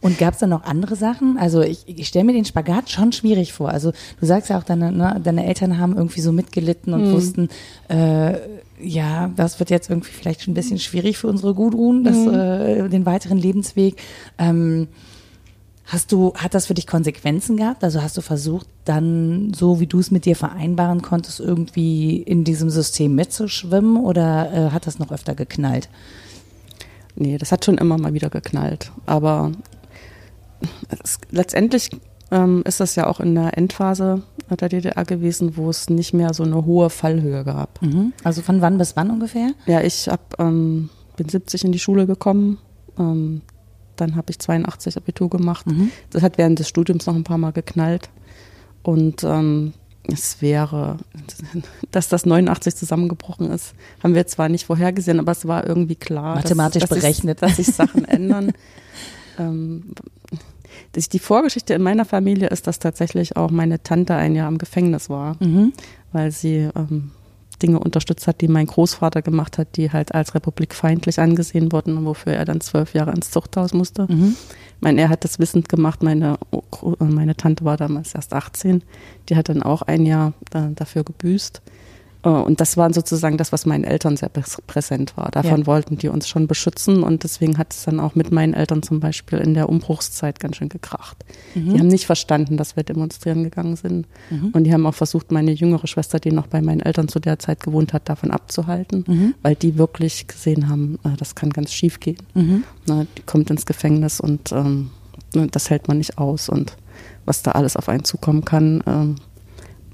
Und gab es da noch andere Sachen? Also ich, ich stelle mir den Spagat schon schwierig vor. Also du sagst ja auch, deine, ne, deine Eltern haben irgendwie so mitgelitten und mhm. wussten, äh, ja, das wird jetzt irgendwie vielleicht schon ein bisschen schwierig für unsere Gudrun, das, mhm. äh, den weiteren Lebensweg. Ähm, hast du, hat das für dich Konsequenzen gehabt? Also hast du versucht, dann so wie du es mit dir vereinbaren konntest, irgendwie in diesem System mitzuschwimmen oder äh, hat das noch öfter geknallt? Nee, das hat schon immer mal wieder geknallt. Aber es, letztendlich ähm, ist das ja auch in der Endphase der DDR gewesen, wo es nicht mehr so eine hohe Fallhöhe gab. Mhm. Also von wann bis wann ungefähr? Ja, ich hab, ähm, bin 70 in die Schule gekommen. Ähm, dann habe ich 82 Abitur gemacht. Mhm. Das hat während des Studiums noch ein paar Mal geknallt. Und ähm, es wäre, *laughs* dass das 89 zusammengebrochen ist, haben wir zwar nicht vorhergesehen, aber es war irgendwie klar, mathematisch dass, dass berechnet, dass sich Sachen *laughs* ändern. Die Vorgeschichte in meiner Familie ist, dass tatsächlich auch meine Tante ein Jahr im Gefängnis war, mhm. weil sie ähm, Dinge unterstützt hat, die mein Großvater gemacht hat, die halt als republikfeindlich angesehen wurden, wofür er dann zwölf Jahre ins Zuchthaus musste. Mhm. Ich meine, er hat das wissend gemacht. Meine, meine Tante war damals erst 18. Die hat dann auch ein Jahr da, dafür gebüßt. Äh, und das war sozusagen das, was meinen Eltern sehr präsent war. Davon ja. wollten die uns schon beschützen und deswegen hat es dann auch mit meinen Eltern zum Beispiel in der Umbruchszeit ganz schön gekracht. Mhm. Die haben nicht verstanden, dass wir demonstrieren gegangen sind. Mhm. Und die haben auch versucht, meine jüngere Schwester, die noch bei meinen Eltern zu der Zeit gewohnt hat, davon abzuhalten, mhm. weil die wirklich gesehen haben, äh, das kann ganz schief gehen. Mhm. Die kommt ins Gefängnis und ähm, ne, das hält man nicht aus und was da alles auf einen zukommen kann. Ähm,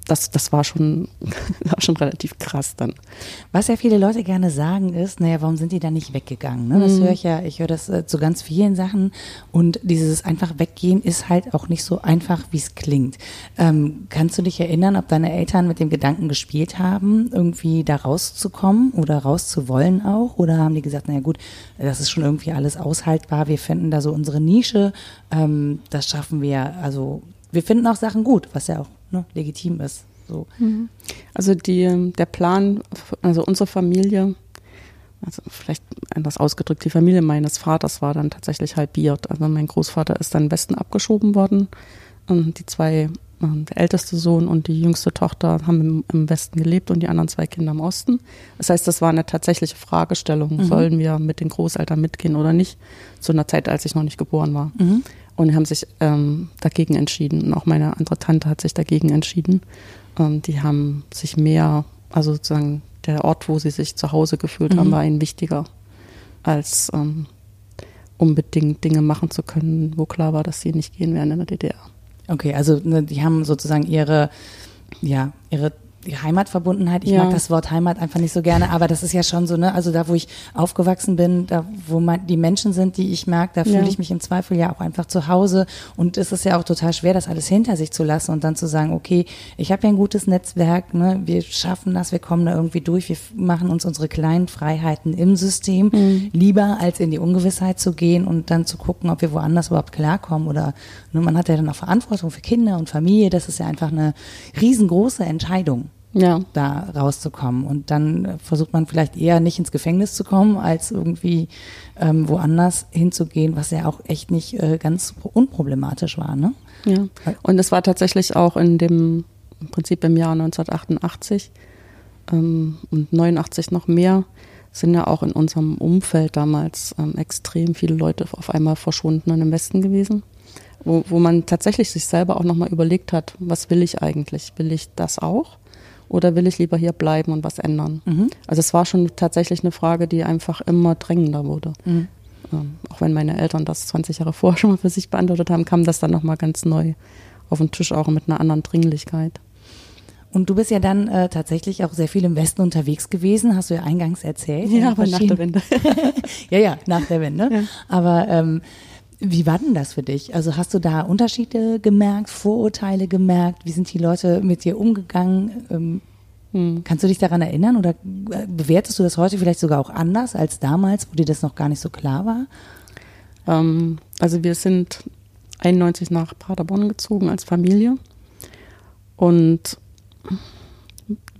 das, das war schon, *laughs* war schon relativ krass dann. Was ja viele Leute gerne sagen ist, naja, warum sind die da nicht weggegangen? Ne? Das mhm. höre ich ja, ich höre das äh, zu ganz vielen Sachen und dieses einfach weggehen ist halt auch nicht so einfach, wie es klingt. Ähm, kannst du dich erinnern, ob deine Eltern mit dem Gedanken gespielt haben, irgendwie da rauszukommen oder rauszuwollen auch? Oder haben die gesagt, naja gut, das ist schon irgendwie alles aushaltbar, wir finden da so unsere Nische, ähm, das schaffen wir, also wir finden auch Sachen gut, was ja auch ne, legitim ist. So. Mhm. Also die, der Plan, also unsere Familie, also vielleicht anders ausgedrückt, die Familie meines Vaters war dann tatsächlich halbiert. Also mein Großvater ist dann im Westen abgeschoben worden. Und die zwei, ähm, der älteste Sohn und die jüngste Tochter haben im, im, Westen gelebt und die anderen zwei Kinder im Osten. Das heißt, das war eine tatsächliche Fragestellung. Mhm. Sollen wir mit den Großeltern mitgehen oder nicht? Zu einer Zeit, als ich noch nicht geboren war. Mhm und haben sich ähm, dagegen entschieden. Und auch meine andere Tante hat sich dagegen entschieden. Ähm, die haben sich mehr, also sozusagen der Ort, wo sie sich zu Hause gefühlt mhm. haben, war ihnen wichtiger, als ähm, unbedingt Dinge machen zu können, wo klar war, dass sie nicht gehen werden in der DDR. Okay, also ne, die haben sozusagen ihre, ja, ihre die Heimatverbundenheit. Ich ja. mag das Wort Heimat einfach nicht so gerne, aber das ist ja schon so, ne, also da, wo ich aufgewachsen bin, da, wo man, die Menschen sind, die ich mag, da ja. fühle ich mich im Zweifel ja auch einfach zu Hause und es ist ja auch total schwer, das alles hinter sich zu lassen und dann zu sagen, okay, ich habe ja ein gutes Netzwerk, ne, wir schaffen das, wir kommen da irgendwie durch, wir machen uns unsere kleinen Freiheiten im System mhm. lieber, als in die Ungewissheit zu gehen und dann zu gucken, ob wir woanders überhaupt klarkommen oder, ne, man hat ja dann auch Verantwortung für Kinder und Familie, das ist ja einfach eine riesengroße Entscheidung ja. da rauszukommen. Und dann versucht man vielleicht eher nicht ins Gefängnis zu kommen, als irgendwie ähm, woanders hinzugehen, was ja auch echt nicht äh, ganz unproblematisch war. Ne? Ja, und es war tatsächlich auch in dem, im Prinzip im Jahr 1988 ähm, und 89 noch mehr, sind ja auch in unserem Umfeld damals ähm, extrem viele Leute auf einmal verschwunden im Westen gewesen. Wo, wo man tatsächlich sich selber auch nochmal überlegt hat, was will ich eigentlich? Will ich das auch? Oder will ich lieber hier bleiben und was ändern? Mhm. Also es war schon tatsächlich eine Frage, die einfach immer drängender wurde. Mhm. Ähm, auch wenn meine Eltern das 20 Jahre vorher schon mal für sich beantwortet haben, kam das dann nochmal ganz neu auf den Tisch, auch mit einer anderen Dringlichkeit. Und du bist ja dann äh, tatsächlich auch sehr viel im Westen unterwegs gewesen, hast du ja eingangs erzählt. Ja, aber nach der Wende. *laughs* ja, ja, nach der Wende. Ja. Aber ähm, wie war denn das für dich? Also hast du da Unterschiede gemerkt, Vorurteile gemerkt? Wie sind die Leute mit dir umgegangen? Ähm, hm. Kannst du dich daran erinnern oder äh, bewertest du das heute vielleicht sogar auch anders als damals, wo dir das noch gar nicht so klar war? Ähm, also wir sind 91 nach Paderborn gezogen als Familie und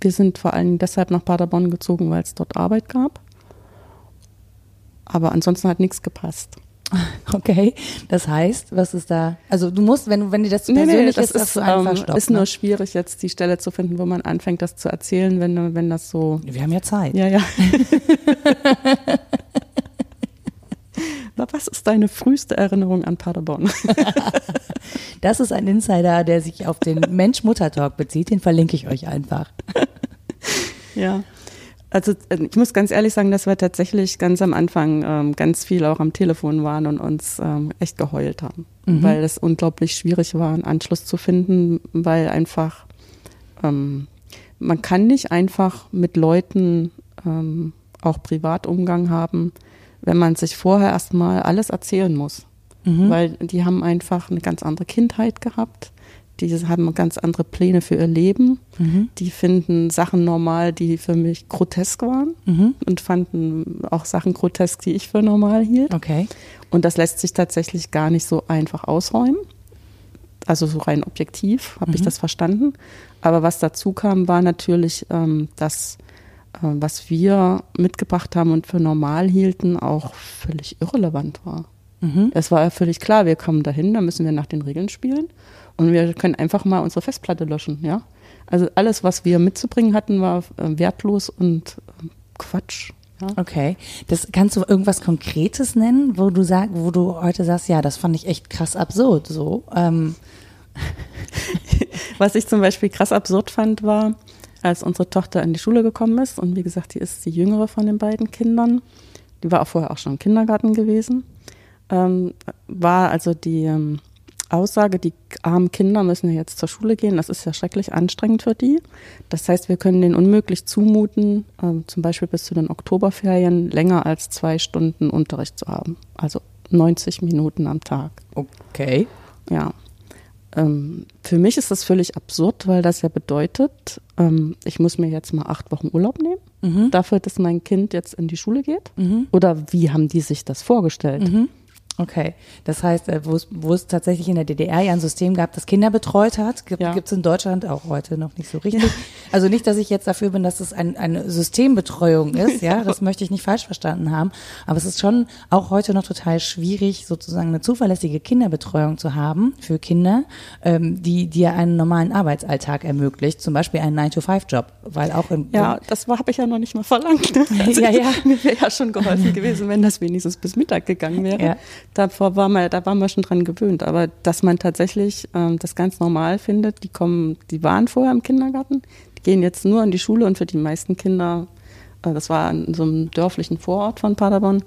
wir sind vor allem deshalb nach Paderborn gezogen, weil es dort Arbeit gab. Aber ansonsten hat nichts gepasst. *laughs* Okay, das heißt, was ist da? Also du musst, wenn wenn dir das zu persönlich nee, nee, das ist, ist ähm, stopp, ist ne? nur schwierig jetzt die Stelle zu finden, wo man anfängt, das zu erzählen, wenn wenn das so. Wir haben ja Zeit. Ja, ja. *laughs* Na, was ist deine früheste Erinnerung an Paderborn? *laughs* das ist ein Insider, der sich auf den Mensch-Mutter-Talk bezieht. Den verlinke ich euch einfach. Ja. Also äh, ich muss ganz ehrlich sagen, dass wir tatsächlich ganz am Anfang ähm, ganz viel auch am Telefon waren und uns ähm, echt geheult haben, mhm. weil es unglaublich schwierig war, einen Anschluss zu finden, weil einfach ähm, man kann nicht einfach mit Leuten ähm, auch Privatumgang haben, wenn man sich vorher erstmal alles erzählen muss. Mhm. Weil die haben einfach eine ganz andere Kindheit gehabt die haben ganz andere Pläne für ihr Leben. Mhm. Die finden Sachen normal, die für mich grotesk waren mhm. und fanden auch Sachen grotesk, die ich für normal hielt. Okay. Und das lässt sich tatsächlich gar nicht so einfach ausräumen. Also so rein objektiv habe mhm. ich das verstanden. Aber was dazu kam, war natürlich, ähm, dass äh, was wir mitgebracht haben und für normal hielten, auch völlig irrelevant war. Mhm. Es war ja völlig klar, wir kommen dahin, da müssen wir nach den Regeln spielen und wir können einfach mal unsere Festplatte löschen, ja. Also alles, was wir mitzubringen hatten, war äh, wertlos und äh, Quatsch. Ja. Okay. Das kannst du irgendwas Konkretes nennen, wo du sag, wo du heute sagst, ja, das fand ich echt krass absurd. So. Ähm. *laughs* Was ich zum Beispiel krass absurd fand, war, als unsere Tochter in die Schule gekommen ist, und wie gesagt, die ist die jüngere von den beiden Kindern, die war auch vorher auch schon im Kindergarten gewesen, ähm, war also die ähm, Aussage, die armen Kinder müssen ja jetzt zur Schule gehen, das ist ja schrecklich anstrengend für die. Das heißt, wir können denen unmöglich zumuten, äh, zum Beispiel bis zu den Oktoberferien länger als zwei Stunden Unterricht zu haben. Also 90 Minuten am Tag. Okay. Ja. Ähm, für mich ist das völlig absurd, weil das ja bedeutet, ähm, ich muss mir jetzt mal acht Wochen Urlaub nehmen, mhm. dafür, dass mein Kind jetzt in die Schule geht. Mhm. Oder wie haben die sich das vorgestellt? Mhm. Okay, das heißt, äh, wo es, wo es tatsächlich in der DDR ja ein System gab, das Kinder betreut hat, gibt es in Deutschland auch heute noch nicht so richtig. Ja. *laughs* Also nicht, dass ich jetzt dafür bin, dass es ein, eine Systembetreuung ist, ja, *laughs* das möchte ich nicht falsch verstanden haben, aber es ist schon auch heute noch total schwierig, sozusagen eine zuverlässige Kinderbetreuung zu haben für Kinder, ähm, die dir einen normalen Arbeitsalltag ermöglicht, zum Beispiel einen 9-to-5-Job, weil auch im Ja, das habe ich ja noch nicht mal verlangt. *laughs* Ne? Also ja, ja. Mir wäre ja schon geholfen gewesen, wenn das wenigstens bis Mittag gegangen wäre. Ja. Davor war man, da waren wir schon dran gewöhnt. Aber dass man tatsächlich ähm, das ganz normal findet, die kommen, die waren vorher im Kindergarten, die gehen jetzt nur in die Schule und für die meisten Kinder, äh, das war in so einem dörflichen Vorort von Paderborn,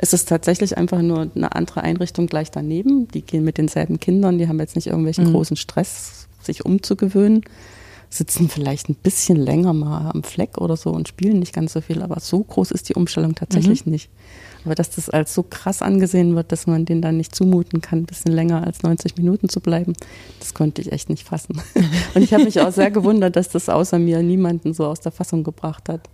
ist es tatsächlich einfach nur eine andere Einrichtung gleich daneben. Die gehen mit denselben Kindern, die haben jetzt nicht irgendwelchen mhm. großen Stress, sich umzugewöhnen sitzen vielleicht ein bisschen länger mal am Fleck oder so und spielen nicht ganz so viel, aber so groß ist die Umstellung tatsächlich mhm. nicht. Aber dass das als so krass angesehen wird, dass man denen dann nicht zumuten kann, ein bisschen länger als 90 Minuten zu bleiben, das konnte ich echt nicht fassen. *laughs* Und ich habe mich auch sehr gewundert, dass das außer mir niemanden so aus der Fassung gebracht hat.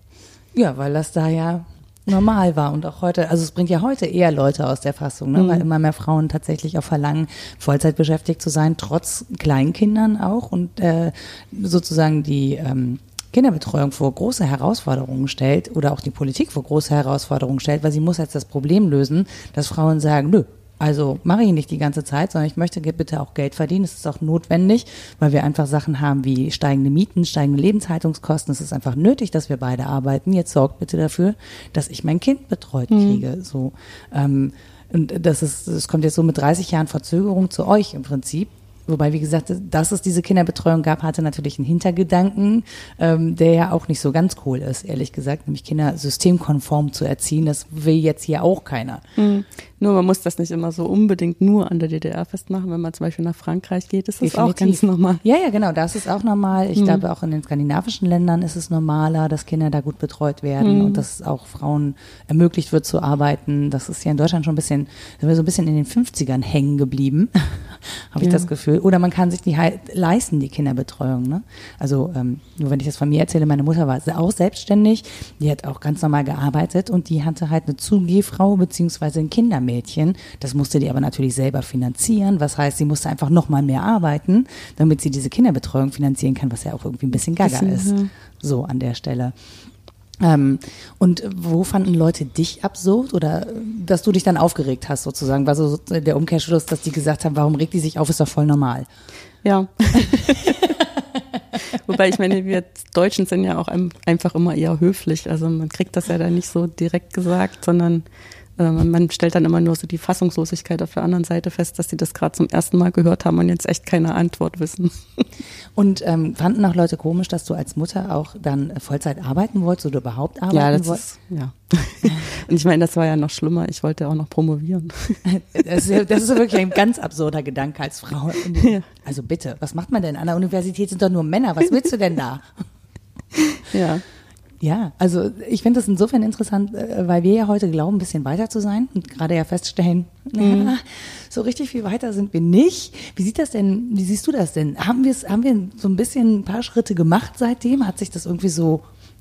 Ja, weil das da ja normal war und auch heute, also es bringt ja heute eher Leute aus der Fassung, ne? Mhm. weil immer mehr Frauen tatsächlich auch verlangen, Vollzeit beschäftigt zu sein, trotz Kleinkindern auch und äh, sozusagen die ähm, Kinderbetreuung vor große Herausforderungen stellt oder auch die Politik vor große Herausforderungen stellt, weil sie muss jetzt das Problem lösen, dass Frauen sagen, nö, also mache ich nicht die ganze Zeit, sondern ich möchte bitte auch Geld verdienen. Es ist auch notwendig, weil wir einfach Sachen haben wie steigende Mieten, steigende Lebenshaltungskosten. Es ist einfach nötig, dass wir beide arbeiten. Jetzt sorgt bitte dafür, dass ich mein Kind betreut mhm. kriege. So ähm, und das ist, das kommt jetzt so mit 30 Jahren Verzögerung zu euch im Prinzip. Wobei, wie gesagt, dass es diese Kinderbetreuung gab, hatte natürlich einen Hintergedanken, ähm, der ja auch nicht so ganz cool ist, ehrlich gesagt, nämlich Kinder systemkonform zu erziehen. Das will jetzt hier auch keiner. Mhm. Nur man muss das nicht immer so unbedingt nur an der DDR festmachen. Wenn man zum Beispiel nach Frankreich geht, ist das Definitiv. auch ganz normal. Ja, ja, genau, das ist auch normal. Ich mhm. glaube, auch in den skandinavischen Ländern ist es normaler, dass Kinder da gut betreut werden mhm. und dass auch Frauen ermöglicht wird zu arbeiten. Das ist ja in Deutschland schon ein bisschen, sind wir so ein bisschen in den 50ern hängen geblieben, *laughs* habe ich ja. das Gefühl. Oder man kann sich die leisten, die Kinderbetreuung. Ne? Also ähm, nur wenn ich das von mir erzähle, meine Mutter war auch selbstständig, die hat auch ganz normal gearbeitet und die hatte halt eine Zugehfrau beziehungsweise ein Kindermädchen. Mädchen. Das musste die aber natürlich selber finanzieren. Was heißt, sie musste einfach noch mal mehr arbeiten, damit sie diese Kinderbetreuung finanzieren kann, was ja auch irgendwie ein bisschen gaga ist. So an der Stelle. Ähm, und wo fanden Leute dich absurd oder dass du dich dann aufgeregt hast sozusagen? War so der Umkehrschluss, dass die gesagt haben, warum regt die sich auf, ist doch voll normal. Ja. *laughs* Wobei ich meine, wir Deutschen sind ja auch einfach immer eher höflich. Also man kriegt das ja dann nicht so direkt gesagt, sondern äh, man stellt dann immer nur so die Fassungslosigkeit auf der anderen Seite fest, dass sie das gerade zum ersten Mal gehört haben und jetzt echt keine Antwort wissen. *laughs* Und ähm, fanden auch Leute komisch, dass du als Mutter auch dann Vollzeit arbeiten wolltest oder überhaupt arbeiten ja, das wolltest? Ist, ja. *laughs* und ich meine, das war ja noch schlimmer. Ich wollte auch noch promovieren. *laughs* Das ist, das ist wirklich ein ganz absurder Gedanke als Frau. Ja. Also bitte, was macht man denn? An der Universität sind doch nur Männer. Was willst du denn da? Ja. Ja, also ich finde das insofern interessant, äh, weil wir ja heute glauben, ein bisschen weiter zu sein und gerade ja feststellen, *laughs* mhm. na, so richtig viel weiter sind wir nicht. Wie sieht das denn, wie siehst du das denn? Haben wir haben wir so ein bisschen ein paar Schritte gemacht seitdem? Hat sich das irgendwie so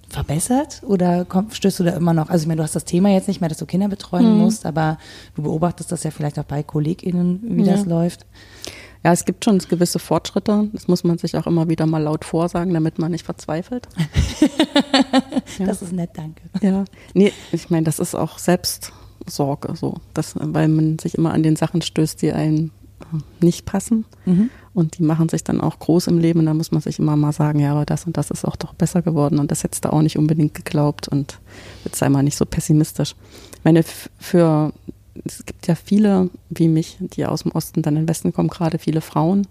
verbessert oder komm, stößt du da immer noch? Also ich meine, du hast das Thema jetzt nicht mehr, dass du Kinder betreuen mhm. musst, aber du beobachtest das ja vielleicht auch bei KollegInnen, wie ja. das läuft. Ja, es gibt schon gewisse Fortschritte. Das muss man sich auch immer wieder mal laut vorsagen, damit man nicht verzweifelt. *laughs* ja. Das ist nett, danke. Ja, nee, ich meine, das ist auch selbst Sorge, so, das, weil man sich immer an den Sachen stößt, die einem nicht passen. Mhm. Und die machen sich dann auch groß im Leben. Und da muss man sich immer mal sagen, ja, aber das und das ist auch doch besser geworden. Und das hättest du auch nicht unbedingt geglaubt. Und jetzt sei mal nicht so pessimistisch. Ich meine, für, es gibt ja viele wie mich, die aus dem Osten dann in den Westen kommen, gerade viele Frauen.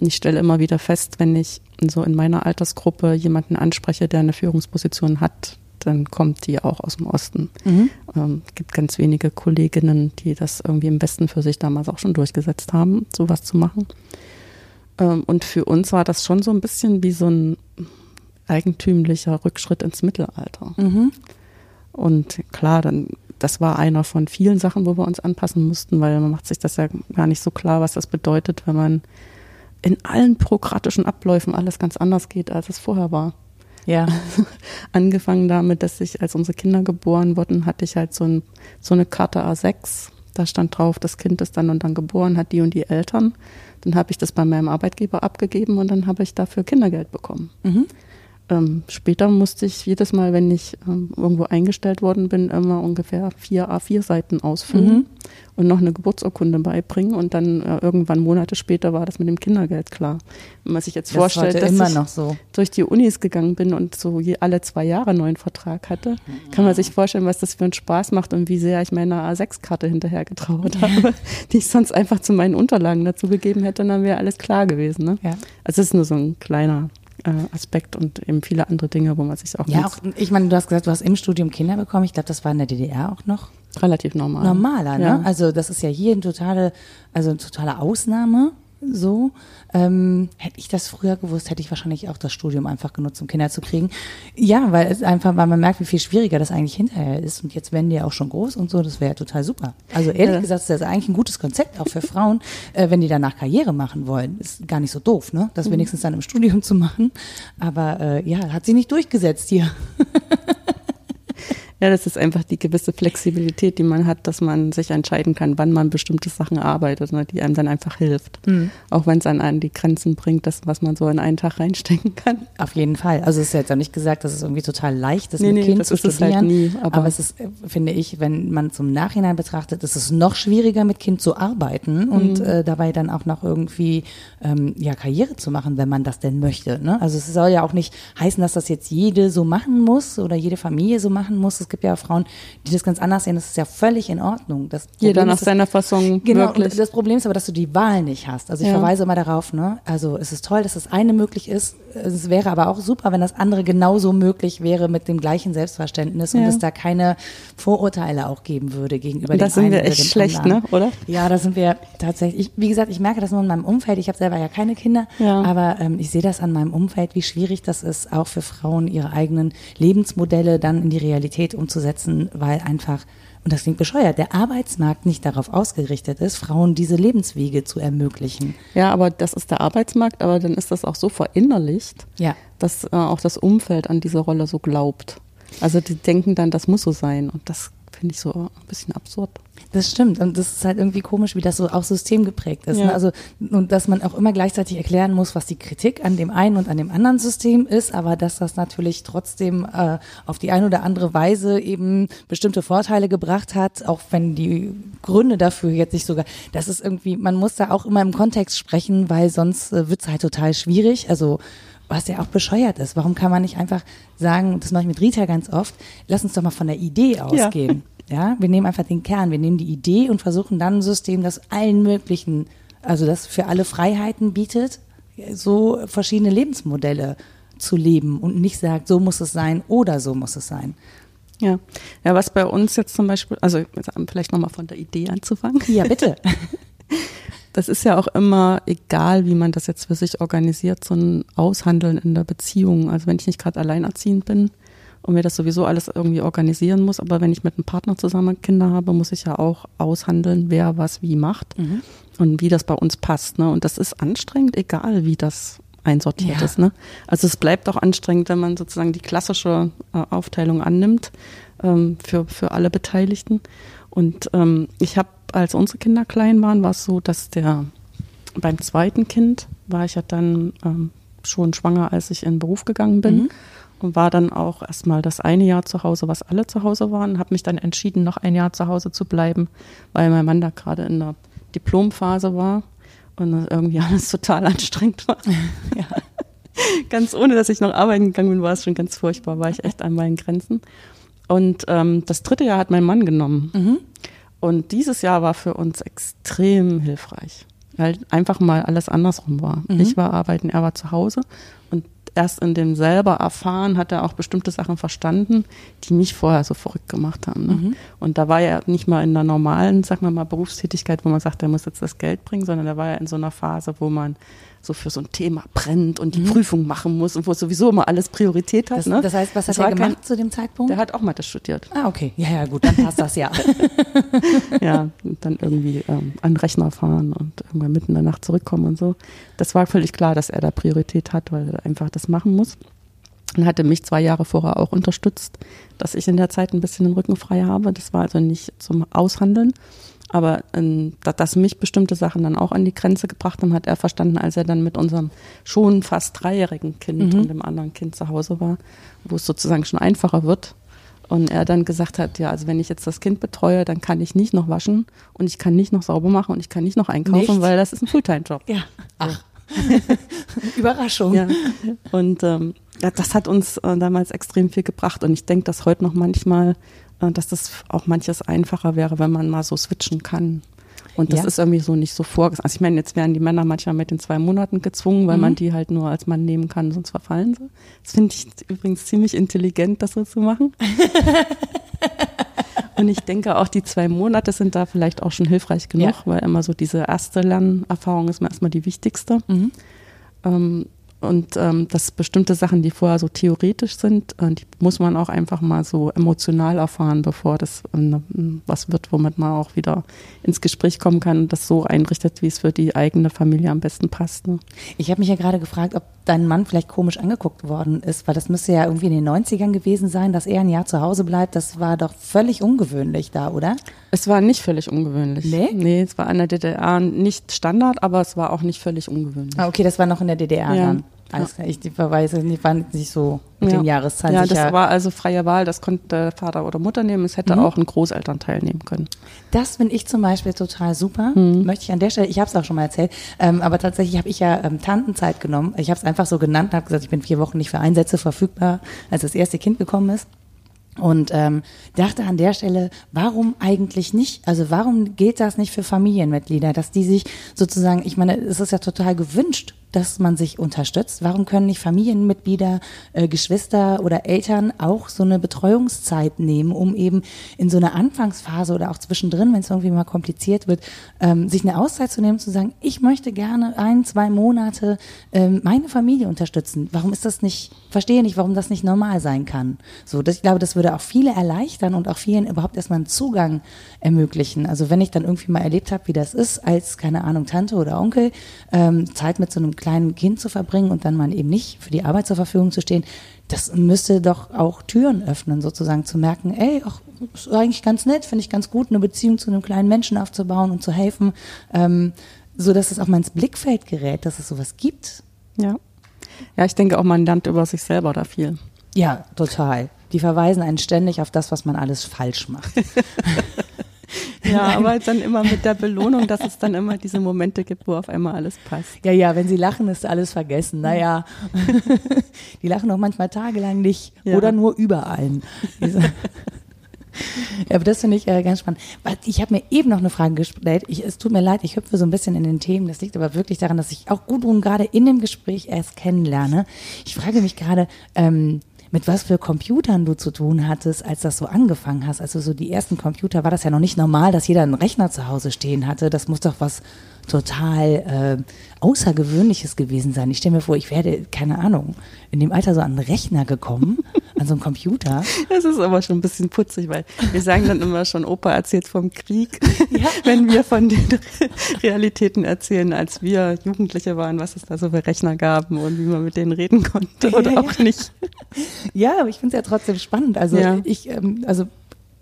Und ich stelle immer wieder fest, wenn ich so in meiner Altersgruppe jemanden anspreche, der eine Führungsposition hat, dann kommt die auch aus dem Osten. Mhm. Ähm, gibt ganz wenige Kolleginnen, die das irgendwie im Westen für sich damals auch schon durchgesetzt haben, sowas zu machen. Ähm, und für uns war das schon so ein bisschen wie so ein eigentümlicher Rückschritt ins Mittelalter. Mhm. Und klar, dann, das war einer von vielen Sachen, wo wir uns anpassen mussten, weil man macht sich das ja gar nicht so klar, was das bedeutet, wenn man in allen bürokratischen Abläufen alles ganz anders geht, als es vorher war. Ja. *laughs* Angefangen damit, dass ich, als unsere Kinder geboren wurden, hatte ich halt so, ein, so eine Karte A6. Da stand drauf, das Kind ist dann und dann geboren, hat die und die Eltern. Dann habe ich das bei meinem Arbeitgeber abgegeben und dann habe ich dafür Kindergeld bekommen. Mhm. Ähm, später musste ich jedes Mal, wenn ich ähm, irgendwo eingestellt worden bin, immer ungefähr vier A4-Seiten ausfüllen mhm. und noch eine Geburtsurkunde beibringen. Und dann äh, irgendwann Monate später war das mit dem Kindergeld klar. Wenn man sich jetzt das vorstellt, dass ich so. durch die Unis gegangen bin und so je alle zwei Jahre einen neuen Vertrag hatte, mhm. kann man sich vorstellen, was das für einen Spaß macht und wie sehr ich meiner A6-Karte hinterher getrauert habe, *laughs* die ich sonst einfach zu meinen Unterlagen dazu gegeben hätte und dann wäre alles klar gewesen. Ne? Ja. Also es ist nur so ein kleiner Aspekt und eben viele andere Dinge, wo man sich auch. Ja, auch, ich meine, du hast gesagt, du hast im Studium Kinder bekommen. Ich glaube, das war in der DDR auch noch. Relativ normal. Normaler, ne? Ja. Also das ist ja hier eine totale, also eine totale Ausnahme so. Ähm, hätte ich das früher gewusst, hätte ich wahrscheinlich auch das Studium einfach genutzt, um Kinder zu kriegen. Ja, weil es einfach, weil man merkt, wie viel schwieriger das eigentlich hinterher ist. Und jetzt werden die ja auch schon groß und so, das wäre ja total super. Also ehrlich ja. gesagt, ist das eigentlich ein gutes Konzept, auch für Frauen, äh, wenn die danach Karriere machen wollen. Ist gar nicht so doof, ne? Das mhm. wenigstens dann im Studium zu machen. Aber äh, ja, hat sich nicht durchgesetzt hier. *laughs* Ja, das ist einfach die gewisse Flexibilität, die man hat, dass man sich entscheiden kann, wann man bestimmte Sachen arbeitet, ne, die einem dann einfach hilft. Mhm. Auch wenn es an einen die Grenzen bringt, das, was man so in einen Tag reinstecken kann. Auf jeden Fall. Also es ist jetzt auch nicht gesagt, dass es irgendwie total leicht ist, nee, mit nee, Kind zu halt studieren. Halt nie, aber, aber, es ist, finde ich, wenn man zum Nachhinein betrachtet, ist es noch schwieriger, mit Kind zu arbeiten mhm. und äh, dabei dann auch noch irgendwie ähm, ja, Karriere zu machen, wenn man das denn möchte. Ne? Also es soll ja auch nicht heißen, dass das jetzt jede so machen muss oder jede Familie so machen muss es gibt ja Frauen, die das ganz anders sehen. Das ist ja völlig in Ordnung. Das Jeder nach seiner Fassung. Genau. Wirklich. das Problem ist aber, dass du die Wahl nicht hast. Also ich ja. verweise immer darauf, ne? Also es ist toll, dass das eine möglich ist. Es wäre aber auch super, wenn das andere genauso möglich wäre mit dem gleichen Selbstverständnis ja. und es da keine Vorurteile auch geben würde gegenüber und das dem sind wir echt schlecht, ne? Oder? Ja, da sind wir tatsächlich. Ich, wie gesagt, ich merke das nur in meinem Umfeld. Ich habe selber ja keine Kinder, ja. aber ähm, ich sehe das an meinem Umfeld, wie schwierig das ist, auch für Frauen ihre eigenen Lebensmodelle dann in die Realität umzusetzen, weil einfach, und das klingt bescheuert, der Arbeitsmarkt nicht darauf ausgerichtet ist, Frauen diese Lebenswege zu ermöglichen. Ja, aber das ist der Arbeitsmarkt, aber dann ist das auch so verinnerlicht, ja. dass äh, auch das Umfeld an diese Rolle so glaubt. Also die denken dann, das muss so sein und das finde ich so ein bisschen absurd. Das stimmt. Und das ist halt irgendwie komisch, wie das so auch systemgeprägt ist. Ne? Ja. Ne? Also, und dass man auch immer gleichzeitig erklären muss, was die Kritik an dem einen und an dem anderen System ist, aber dass das natürlich trotzdem äh, auf die eine oder andere Weise eben bestimmte Vorteile gebracht hat, auch wenn die Gründe dafür jetzt nicht sogar, das ist irgendwie, man muss da auch immer im Kontext sprechen, weil sonst äh, wird es halt total schwierig. Also, was ja auch bescheuert ist. Warum kann man nicht einfach sagen, das mache ich mit Rita ganz oft, lass uns doch mal von der Idee ausgehen. Ja. Ja, wir nehmen einfach den Kern, wir nehmen die Idee und versuchen dann ein System, das allen möglichen, also das für alle Freiheiten bietet, so verschiedene Lebensmodelle zu leben und nicht sagt, so muss es sein oder so muss es sein. Ja, ja, was bei uns jetzt zum Beispiel, also vielleicht nochmal von der Idee anzufangen. Ja, bitte. *laughs* Das ist ja auch immer egal, wie man das jetzt für sich organisiert, so ein Aushandeln in der Beziehung. Also wenn ich nicht gerade alleinerziehend bin, und mir das sowieso alles irgendwie organisieren muss. Aber wenn ich mit einem Partner zusammen Kinder habe, muss ich ja auch aushandeln, wer was wie macht mhm. und wie das bei uns passt. Ne? Und das ist anstrengend, egal wie das einsortiert ja. ist. Ne? Also es bleibt auch anstrengend, wenn man sozusagen die klassische äh, Aufteilung annimmt ähm, für, für alle Beteiligten. Und ähm, ich habe, als unsere Kinder klein waren, war es so, dass der beim zweiten Kind war ich ja dann ähm, schon schwanger, als ich in den Beruf gegangen bin. Mhm. und war dann auch erstmal das eine Jahr zu Hause, was alle zu Hause waren, habe mich dann entschieden, noch ein Jahr zu Hause zu bleiben, weil mein Mann da gerade in der Diplomphase war und irgendwie *laughs* alles total anstrengend war. *laughs* ja. ganz ohne, dass ich noch arbeiten gegangen bin, war es schon ganz furchtbar, war ich echt an meinen Grenzen. Und ähm, das dritte Jahr hat mein Mann genommen. Mhm. Und dieses Jahr war für uns extrem hilfreich, weil einfach mal alles andersrum war. Mhm. Ich war arbeiten, er war zu Hause und erst in dem selber erfahren hat er auch bestimmte Sachen verstanden, die mich vorher so verrückt gemacht haben. Ne? Mhm. Und da war er nicht mal in der normalen, sagen wir mal, Berufstätigkeit, wo man sagt, er muss jetzt das Geld bringen, sondern da war er in so einer Phase, wo man so für so ein Thema brennt und die mhm. Prüfung machen muss und wo sowieso immer alles Priorität hat. Das, ne? das heißt, was das hat er gemacht kein, zu dem Zeitpunkt? Der hat auch Mathe studiert. Ah, okay. Ja, ja, gut, dann passt das ja. *laughs* *laughs* ja, und dann irgendwie ähm, an den Rechner fahren und irgendwann mitten in der Nacht zurückkommen und so. Das war völlig klar, dass er da Priorität hat, weil er einfach das machen muss. Und hatte mich zwei Jahre vorher auch unterstützt, dass ich in der Zeit ein bisschen den Rücken frei habe. Das war also nicht zum Aushandeln. Aber ähm, dass mich bestimmte Sachen dann auch an die Grenze gebracht haben, hat er verstanden, als er dann mit unserem schon fast dreijährigen Kind mhm. und dem anderen Kind zu Hause war, wo es sozusagen schon einfacher wird. Und er dann gesagt hat, ja, also wenn ich jetzt das Kind betreue, dann kann ich nicht noch waschen und ich kann nicht noch sauber machen und ich kann nicht noch einkaufen, nicht? weil das ist ein Fulltime-Job. Ja. Ach. *laughs* Überraschung. Ja. Und ähm, ja, das hat uns äh, damals extrem viel gebracht. Und ich denke, dass heute noch manchmal dass das auch manches einfacher wäre, wenn man mal so switchen kann. Und das ja. ist irgendwie so nicht so vorgesehen. Also ich meine, jetzt werden die Männer manchmal mit den zwei Monaten gezwungen, weil mhm. man die halt nur als Mann nehmen kann, sonst verfallen sie. Das finde ich übrigens ziemlich intelligent, das so zu machen. *laughs* Und ich denke auch, die zwei Monate sind da vielleicht auch schon hilfreich genug, ja. weil immer so diese erste Lernerfahrung ist mir erstmal die wichtigste. Mhm. Ähm, und ähm, dass bestimmte Sachen, die vorher so theoretisch sind, äh, die muss man auch einfach mal so emotional erfahren, bevor das ähm, was wird, womit man auch wieder ins Gespräch kommen kann und das so einrichtet, wie es für die eigene Familie am besten passt. Ne? Ich habe mich ja gerade gefragt, ob dein Mann vielleicht komisch angeguckt worden ist, weil das müsste ja irgendwie in den 90ern gewesen sein, dass er ein Jahr zu Hause bleibt. Das war doch völlig ungewöhnlich da, oder? Es war nicht völlig ungewöhnlich. Nee? Nee, es war in der DDR nicht Standard, aber es war auch nicht völlig ungewöhnlich. Ah, okay, das war noch in der DDR ja. dann. Alles klar. Ich verweise, die waren nicht so mit ja. den Jahreszahlen Ja, das war also freie Wahl, das konnte Vater oder Mutter nehmen, es hätte mhm. auch ein Großeltern teilnehmen können. Das finde ich zum Beispiel total super. Mhm. Möchte ich an der Stelle, ich habe es auch schon mal erzählt, ähm, aber tatsächlich habe ich ja ähm, Tantenzeit genommen. Ich habe es einfach so genannt, habe gesagt, ich bin vier Wochen nicht für Einsätze verfügbar, als das erste Kind gekommen ist. Und ähm, dachte an der Stelle, warum eigentlich nicht? Also warum gilt das nicht für Familienmitglieder, dass die sich sozusagen, ich meine, es ist ja total gewünscht, dass man sich unterstützt. Warum können nicht Familienmitglieder, äh, Geschwister oder Eltern auch so eine Betreuungszeit nehmen, um eben in so einer Anfangsphase oder auch zwischendrin, wenn es irgendwie mal kompliziert wird, ähm, sich eine Auszeit zu nehmen, zu sagen, ich möchte gerne ein, zwei Monate ähm, meine Familie unterstützen. Warum ist das nicht, verstehe nicht, warum das nicht normal sein kann. So, das, ich glaube, das würde auch viele erleichtern und auch vielen überhaupt erstmal einen Zugang ermöglichen. Also wenn ich dann irgendwie mal erlebt habe, wie das ist, als, keine Ahnung, Tante oder Onkel, ähm, Zeit mit so einem kleinen Kind zu verbringen und dann mal eben nicht für die Arbeit zur Verfügung zu stehen, das müsste doch auch Türen öffnen, sozusagen zu merken, ey, ach, ist eigentlich ganz nett, finde ich ganz gut, eine Beziehung zu einem kleinen Menschen aufzubauen und zu helfen, ähm, so dass es auch mal ins Blickfeld gerät, dass es sowas gibt. Ja. Ja, ich denke auch, man lernt über sich selber da viel. Ja, total. Die verweisen einen ständig auf das, was man alles falsch macht. *laughs* Ja, aber dann immer mit der Belohnung, dass es dann immer diese Momente gibt, wo auf einmal alles passt. Ja, ja, wenn sie lachen, ist alles vergessen. Naja, *laughs* die lachen auch manchmal tagelang nicht ja. oder nur überall. *laughs* Ja, aber das finde ich äh, ganz spannend. Ich habe mir eben noch eine Frage gestellt. Ich, es tut mir leid, ich hüpfe so ein bisschen in den Themen. Das liegt aber wirklich daran, dass ich auch Gudrun gerade in dem Gespräch erst kennenlerne. Ich frage mich gerade, ähm, mit was für Computern du zu tun hattest, als das so angefangen hast. Also so die ersten Computer war das ja noch nicht normal, dass jeder einen Rechner zu Hause stehen hatte. Das muss doch was total äh, Außergewöhnliches gewesen sein. Ich stelle mir vor, ich werde, keine Ahnung, in dem Alter so an einen Rechner gekommen, an so einen Computer. *laughs* Das ist aber schon ein bisschen putzig, weil wir sagen dann immer schon, Opa erzählt vom Krieg, *laughs* ja. *laughs* wenn wir von den Realitäten erzählen, als wir Jugendliche waren, was es da so für Rechner gab und wie man mit denen reden konnte oder ja, auch nicht. Ja, aber ich finde es ja trotzdem spannend. Also ich, ähm, also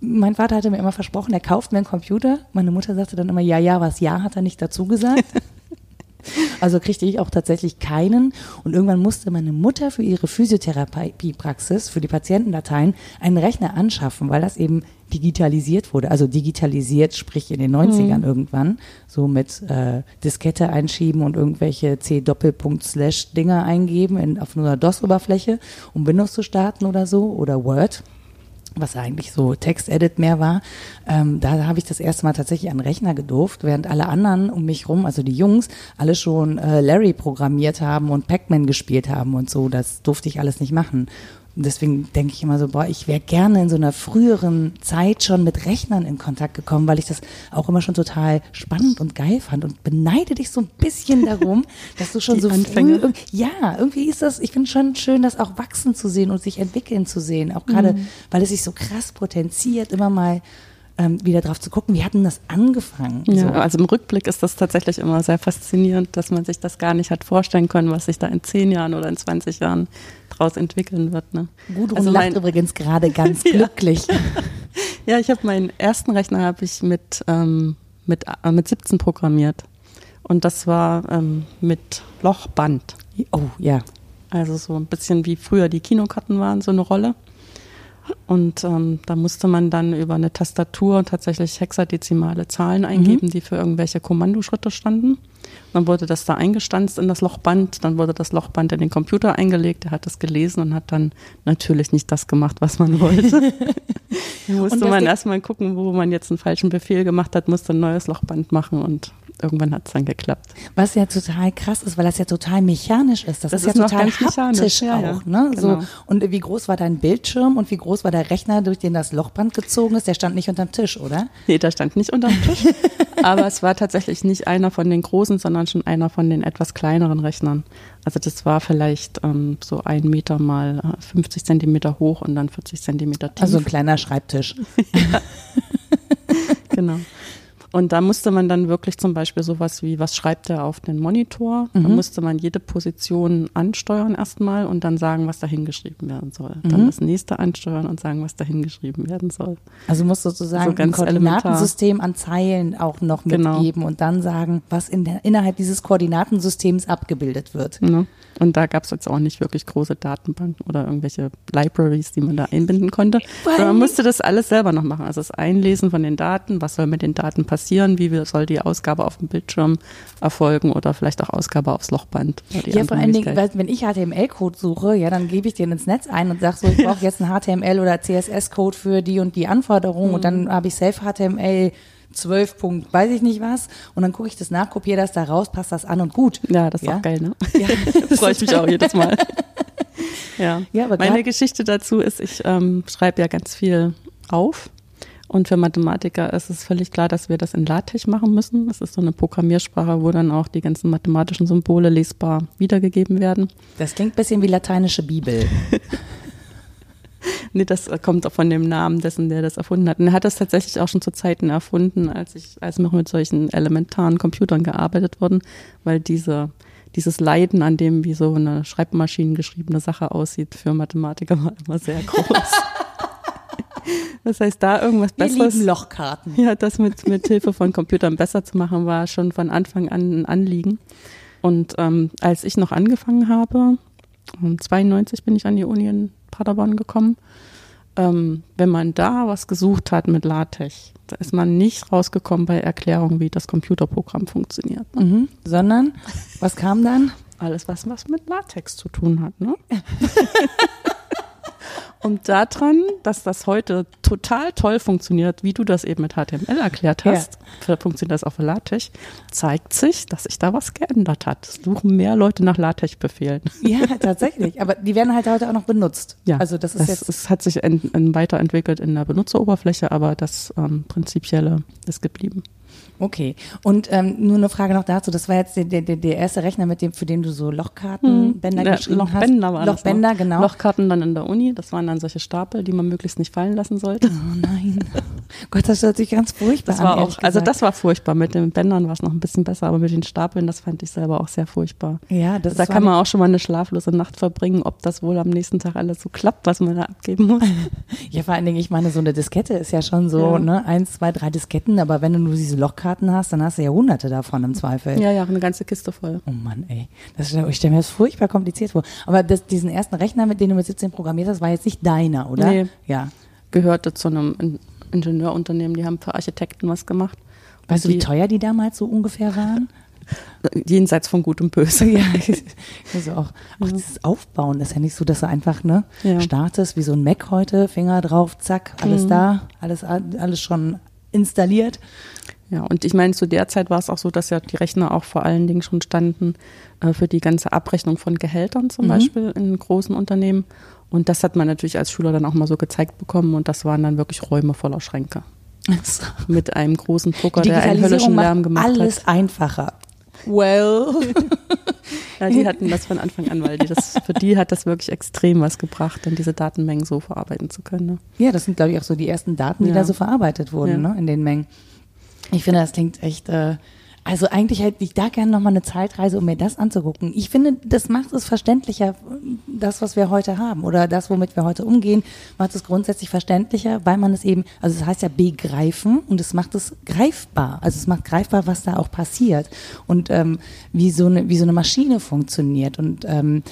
mein Vater hatte mir immer versprochen, er kauft mir einen Computer. Meine Mutter sagte dann immer, ja, ja, was ja, hat er nicht dazu gesagt. *laughs* Also kriegte ich auch tatsächlich keinen. Und irgendwann musste meine Mutter für ihre Physiotherapiepraxis, für die Patientendateien, einen Rechner anschaffen, weil das eben digitalisiert wurde. Also digitalisiert, sprich in den 90ern mhm. irgendwann, so mit äh, Diskette einschieben und irgendwelche C-Doppelpunkt-Slash-Dinger eingeben in, auf einer DOS-Oberfläche, um Windows zu starten oder so, oder Word was eigentlich so Text-Edit mehr war, ähm, da habe ich das erste Mal tatsächlich an Rechner gedurft, während alle anderen um mich rum, also die Jungs, alle schon äh, Larry programmiert haben und Pac-Man gespielt haben und so. Das durfte ich alles nicht machen. Und deswegen denke ich immer so, boah, ich wäre gerne in so einer früheren Zeit schon mit Rechnern in Kontakt gekommen, weil ich das auch immer schon total spannend und geil fand und beneide dich so ein bisschen darum, *laughs* dass du schon Die so Anfänge. früh, ja, irgendwie ist das, ich finde schon schön, das auch wachsen zu sehen und sich entwickeln zu sehen, auch gerade, mhm. weil es sich so krass potenziert, immer mal ähm, wieder drauf zu gucken, wie hatten das angefangen? Ja, so. also im Rückblick ist das tatsächlich immer sehr faszinierend, dass man sich das gar nicht hat vorstellen können, was sich da in zehn Jahren oder in 20 Jahren draus entwickeln wird. Ne? Gudrun also lacht übrigens gerade ganz *laughs* glücklich. *laughs* ja, ich habe meinen ersten Rechner habe ich mit, ähm, mit, äh, mit 17 programmiert. Und das war ähm, mit Lochband. Oh, ja. Also so ein bisschen wie früher die Kinokarten waren, so eine Rolle. Und ähm, da musste man dann über eine Tastatur tatsächlich hexadezimale Zahlen mhm. eingeben, mhm. die für irgendwelche Kommandoschritte standen. Dann wurde das da eingestanzt in das Lochband, dann wurde das Lochband in den Computer eingelegt, er hat das gelesen und hat dann natürlich nicht das gemacht, was man wollte. *laughs* *laughs* da musste man erstmal gucken, wo man jetzt einen falschen Befehl gemacht hat, musste ein neues Lochband machen und irgendwann hat es dann geklappt. Was ja total krass ist, weil das ja total mechanisch ist. Das, das ist, ist, ja total haptisch ja, auch. Ne? Genau. So, und wie groß war dein Bildschirm und wie groß war der Rechner, durch den das Lochband gezogen ist? Der stand nicht unterm Tisch, oder? Nee, der stand nicht unterm Tisch. *laughs* aber es war tatsächlich nicht einer von den großen, sondern schon einer von den etwas kleineren Rechnern. Also das war vielleicht ähm, so ein Meter mal 50 äh, Zentimeter hoch und dann 40 Zentimeter tief. Also ein kleiner Schreibtisch. *laughs* genau. Und da musste man dann wirklich zum Beispiel sowas wie, was schreibt er auf den Monitor? Mhm. Da musste man jede Position ansteuern erstmal und dann sagen, was da hingeschrieben werden soll. Mhm. Dann das nächste ansteuern und sagen, was da hingeschrieben werden soll. Also muss sozusagen so ein Koordinatensystem elementar. an Zeilen auch noch genau. mitgeben genau. und dann sagen, was in der, innerhalb dieses Koordinatensystems abgebildet wird. Mhm. Und da gab es jetzt auch nicht wirklich große Datenbanken oder irgendwelche Libraries, die man da einbinden konnte. man musste das alles selber noch machen. Also das Einlesen von den Daten, was soll mit den Daten passieren, wie soll die Ausgabe auf dem Bildschirm erfolgen oder vielleicht auch Ausgabe aufs Lochband. Ja, vor allen Dingen, wenn ich HTML-Code suche, ja, dann gebe ich den ins Netz ein und sage so, ich brauche jetzt einen HTML oder CSS-Code für die und die Anforderungen mhm. und dann habe ich Self-HTML 12 Punkt, weiß ich nicht was. Und dann gucke ich das nach, kopiere das da raus, passt das an und gut. Ja, das ist ja? auch geil, ne? *laughs* Ja. *laughs* Freue ich mich auch jedes Mal. *laughs* ja. ja aber Meine Geschichte dazu ist, ich ähm, schreibe ja ganz viel auf. Und für Mathematiker ist es völlig klar, dass wir das in LaTeX machen müssen. Das ist so eine Programmiersprache, wo dann auch die ganzen mathematischen Symbole lesbar wiedergegeben werden. Das klingt ein bisschen wie lateinische Bibel. *laughs* nee, das kommt auch von dem Namen dessen, der das erfunden hat. Und er hat das tatsächlich auch schon zu Zeiten erfunden, als ich, als noch mit solchen elementaren Computern gearbeitet wurden, weil diese, dieses Leiden an dem, wie so eine Schreibmaschinen geschriebene Sache aussieht, für Mathematiker war immer sehr groß. *laughs* Das heißt, da irgendwas Wir Besseres. Lochkarten. Ja, das mit, mit Hilfe von Computern besser zu machen, war schon von Anfang an ein Anliegen. Und ähm, als ich noch angefangen habe, um 92 bin ich an die Uni in Paderborn gekommen. Ähm, wenn man da was gesucht hat mit LaTeX, da ist man nicht rausgekommen bei Erklärungen, wie das Computerprogramm funktioniert. Ne? Mhm. Sondern, was kam dann? Alles, was, was mit LaTeX zu tun hat. Ne? *laughs* Und daran, dass das heute total toll funktioniert, wie du das eben mit HTML erklärt hast, ja. funktioniert das auf LaTeX, zeigt sich, dass sich da was geändert hat. Es suchen mehr Leute nach LaTeX-Befehlen. *laughs* Ja, tatsächlich. Aber die werden halt heute auch noch benutzt. Ja, also das ist das, jetzt. Es hat sich in, in weiterentwickelt in der Benutzeroberfläche, aber das ähm, Prinzipielle ist geblieben. Okay. Und ähm, nur eine Frage noch dazu. Das war jetzt der, der, der erste Rechner, mit dem, für den du so Lochkartenbänder hm. geschrieben Lochbänder hast. War Lochbänder, das genau. Lochkarten dann in der Uni. Das waren dann solche Stapel, die man möglichst nicht fallen lassen sollte. Oh nein. *laughs* Gott, das hört sich ganz furchtbar Das war an. auch, ehrlich also das war furchtbar. Mit den Bändern war es noch ein bisschen besser, aber mit den Stapeln, das fand ich selber auch sehr furchtbar. Ja, das da war kann man auch schon mal eine schlaflose Nacht verbringen, ob das wohl am nächsten Tag alles so klappt, was man da abgeben muss. *laughs* Ja, vor allen Dingen, ich meine, so eine Diskette ist ja schon so, Ja. ne, eins, zwei, drei Disketten, aber wenn du nur diese Lochkarten hast, dann hast du ja hunderte davon im Zweifel. ja, ja, eine ganze Kiste voll. Oh Mann, ey. Das, ich stelle mir das furchtbar kompliziert vor. Aber das, diesen ersten Rechner, mit dem du mit 17 programmiert hast, war jetzt nicht deiner, oder? Nee. Ja. Gehörte zu einem In- Ingenieurunternehmen, die haben für Architekten was gemacht. Weißt du, wie teuer die damals so ungefähr waren? *laughs* Jenseits von Gut und Böse. ja, *laughs* also auch, auch dieses Aufbauen, ist ja nicht so, dass du einfach ne, Ja. startest wie so ein Mac heute, Finger drauf, zack, alles Mhm. da, alles, alles schon installiert. Ja, und ich meine, zu der Zeit war es auch so, dass ja die Rechner auch vor allen Dingen schon standen äh, für die ganze Abrechnung von Gehältern zum Mhm. Beispiel in großen Unternehmen. Und das hat man natürlich als Schüler dann auch mal so gezeigt bekommen und das waren dann wirklich Räume voller Schränke. Mit einem großen Drucker, der einen höllischen Lärm gemacht alles hat. einfacher. Well. *laughs* Ja, die hatten das von Anfang an, weil die das, für die hat das wirklich extrem was gebracht, dann diese Datenmengen so verarbeiten zu können. Ne? Ja, das sind, glaube ich, auch so die ersten Daten, die Ja. da so verarbeitet wurden, Ja. ne, in den Mengen. Ich finde, das klingt echt, äh, also eigentlich hätte ich da gerne nochmal eine Zeitreise, um mir das anzugucken. Ich finde, das macht es verständlicher, das, was wir heute haben oder das, womit wir heute umgehen, macht es grundsätzlich verständlicher, weil man es eben, also es heißt ja begreifen und es macht es greifbar. Also es macht greifbar, was da auch passiert und ähm, wie, so eine, wie so eine Maschine funktioniert und ähm,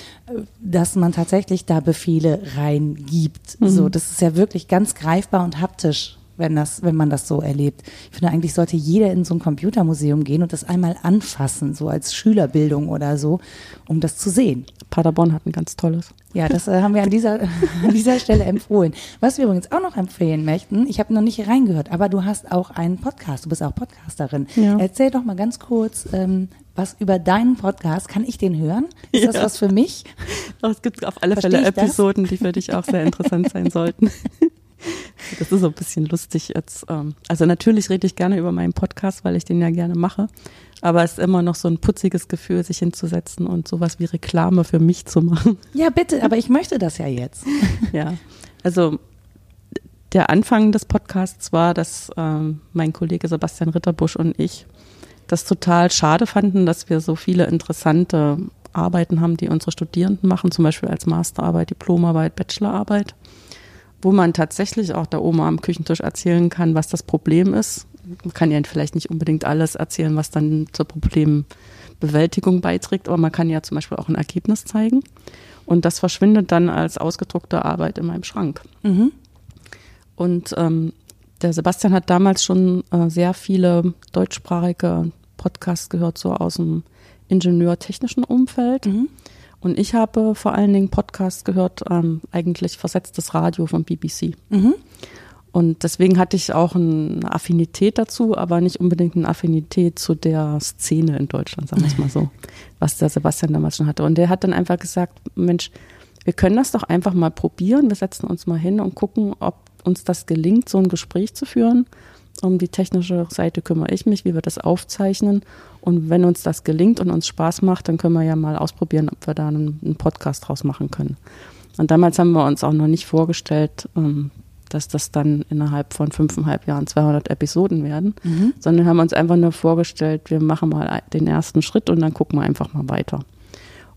dass man tatsächlich da Befehle reingibt. So, das ist ja wirklich ganz greifbar und haptisch wenn das, wenn man das so erlebt. Ich finde, eigentlich sollte jeder in so ein Computermuseum gehen und das einmal anfassen, so als Schülerbildung oder so, um das zu sehen. Paderborn hat ein ganz tolles. Ja, das äh, haben wir an dieser, *laughs* an dieser Stelle empfohlen. Was wir übrigens auch noch empfehlen möchten, ich habe noch nicht reingehört, aber du hast auch einen Podcast, du bist auch Podcasterin. Ja. Erzähl doch mal ganz kurz, ähm, was über deinen Podcast, kann ich den hören? Ist das Ja. was für mich? Es gibt auf alle Versteh Fälle das? Episoden, die für dich auch sehr interessant sein sollten. *laughs* Das ist so ein bisschen lustig jetzt. ähm, Also natürlich rede ich gerne über meinen Podcast, weil ich den ja gerne mache. Aber es ist immer noch so ein putziges Gefühl, sich hinzusetzen und sowas wie Reklame für mich zu machen. Ja, bitte, aber ich möchte das ja jetzt. *laughs* Ja, also der Anfang des Podcasts war, dass ähm, mein Kollege Sebastian Ritterbusch und ich das total schade fanden, dass wir so viele interessante Arbeiten haben, die unsere Studierenden machen, zum Beispiel als Masterarbeit, Diplomarbeit, Bachelorarbeit, wo man tatsächlich auch der Oma am Küchentisch erzählen kann, was das Problem ist. Man kann ja vielleicht nicht unbedingt alles erzählen, was dann zur Problembewältigung beiträgt, aber man kann ja zum Beispiel auch ein Ergebnis zeigen. Und das verschwindet dann als ausgedruckte Arbeit in meinem Schrank. Mhm. Und ähm, der Sebastian hat damals schon äh, sehr viele deutschsprachige Podcasts gehört, so aus dem ingenieurtechnischen Umfeld. Mhm. Und ich habe vor allen Dingen Podcasts gehört, ähm, eigentlich versetztes Radio von BBC. Mhm. Und deswegen hatte ich auch eine Affinität dazu, aber nicht unbedingt eine Affinität zu der Szene in Deutschland, sagen wir es mal so, was der Sebastian damals schon hatte. Und der hat dann einfach gesagt, Mensch, wir können das doch einfach mal probieren. Wir setzen uns mal hin und gucken, ob uns das gelingt, so ein Gespräch zu führen. Um die technische Seite kümmere ich mich, wie wir das aufzeichnen. Und wenn uns das gelingt und uns Spaß macht, dann können wir ja mal ausprobieren, ob wir da einen, einen Podcast draus machen können. Und damals haben wir uns auch noch nicht vorgestellt, ähm, dass das dann innerhalb von fünfeinhalb Jahren 200 Episoden werden, Mhm. sondern haben uns einfach nur vorgestellt, wir machen mal den ersten Schritt und dann gucken wir einfach mal weiter.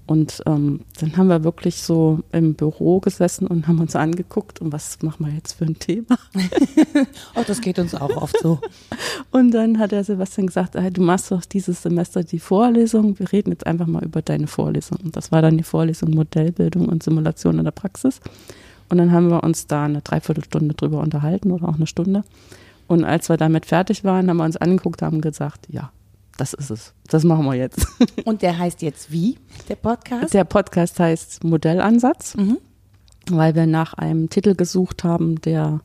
Und ähm, dann haben wir wirklich so im Büro gesessen und haben uns angeguckt und was machen wir jetzt für ein Thema? *laughs* Oh, das geht uns auch oft so. *laughs* Und dann hat der Sebastian gesagt, ah, du machst doch dieses Semester die Vorlesung, wir reden jetzt einfach mal über deine Vorlesung. Und das war dann die Vorlesung Modellbildung und Simulation in der Praxis. Und dann haben wir uns da eine Dreiviertelstunde drüber unterhalten oder auch eine Stunde. Und als wir damit fertig waren, haben wir uns angeguckt, haben gesagt, ja, das ist es. Das machen wir jetzt. *laughs* Und der heißt jetzt wie, der Podcast? Der Podcast heißt Modellansatz, Mhm. weil wir nach einem Titel gesucht haben, der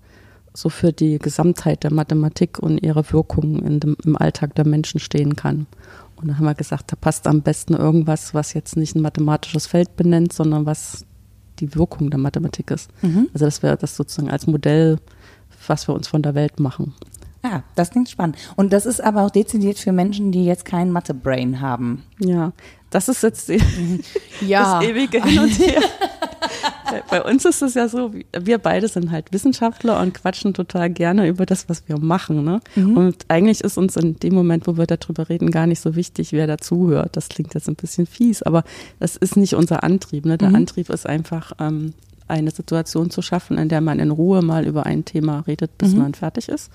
so für die Gesamtheit der Mathematik und ihre Wirkungen im Alltag der Menschen stehen kann. Und dann haben wir gesagt, da passt am besten irgendwas, was jetzt nicht ein mathematisches Feld benennt, sondern was die Wirkung der Mathematik ist. Mhm. Also dass wir das sozusagen als Modell, was wir uns von der Welt machen. Ah, das klingt spannend. Und das ist aber auch dezidiert für Menschen, die jetzt kein Mathe-Brain haben. Ja, das ist jetzt *laughs* Ja. das ewige Hin und Her. Bei uns ist es ja so, wir beide sind halt Wissenschaftler und quatschen total gerne über das, was wir machen. Ne? Mhm. Und eigentlich ist uns in dem Moment, wo wir darüber reden, gar nicht so wichtig, wer dazuhört. Das klingt jetzt ein bisschen fies, aber das ist nicht unser Antrieb. Ne? Der mhm. Antrieb ist einfach, ähm, eine Situation zu schaffen, in der man in Ruhe mal über ein Thema redet, bis mhm. man fertig ist.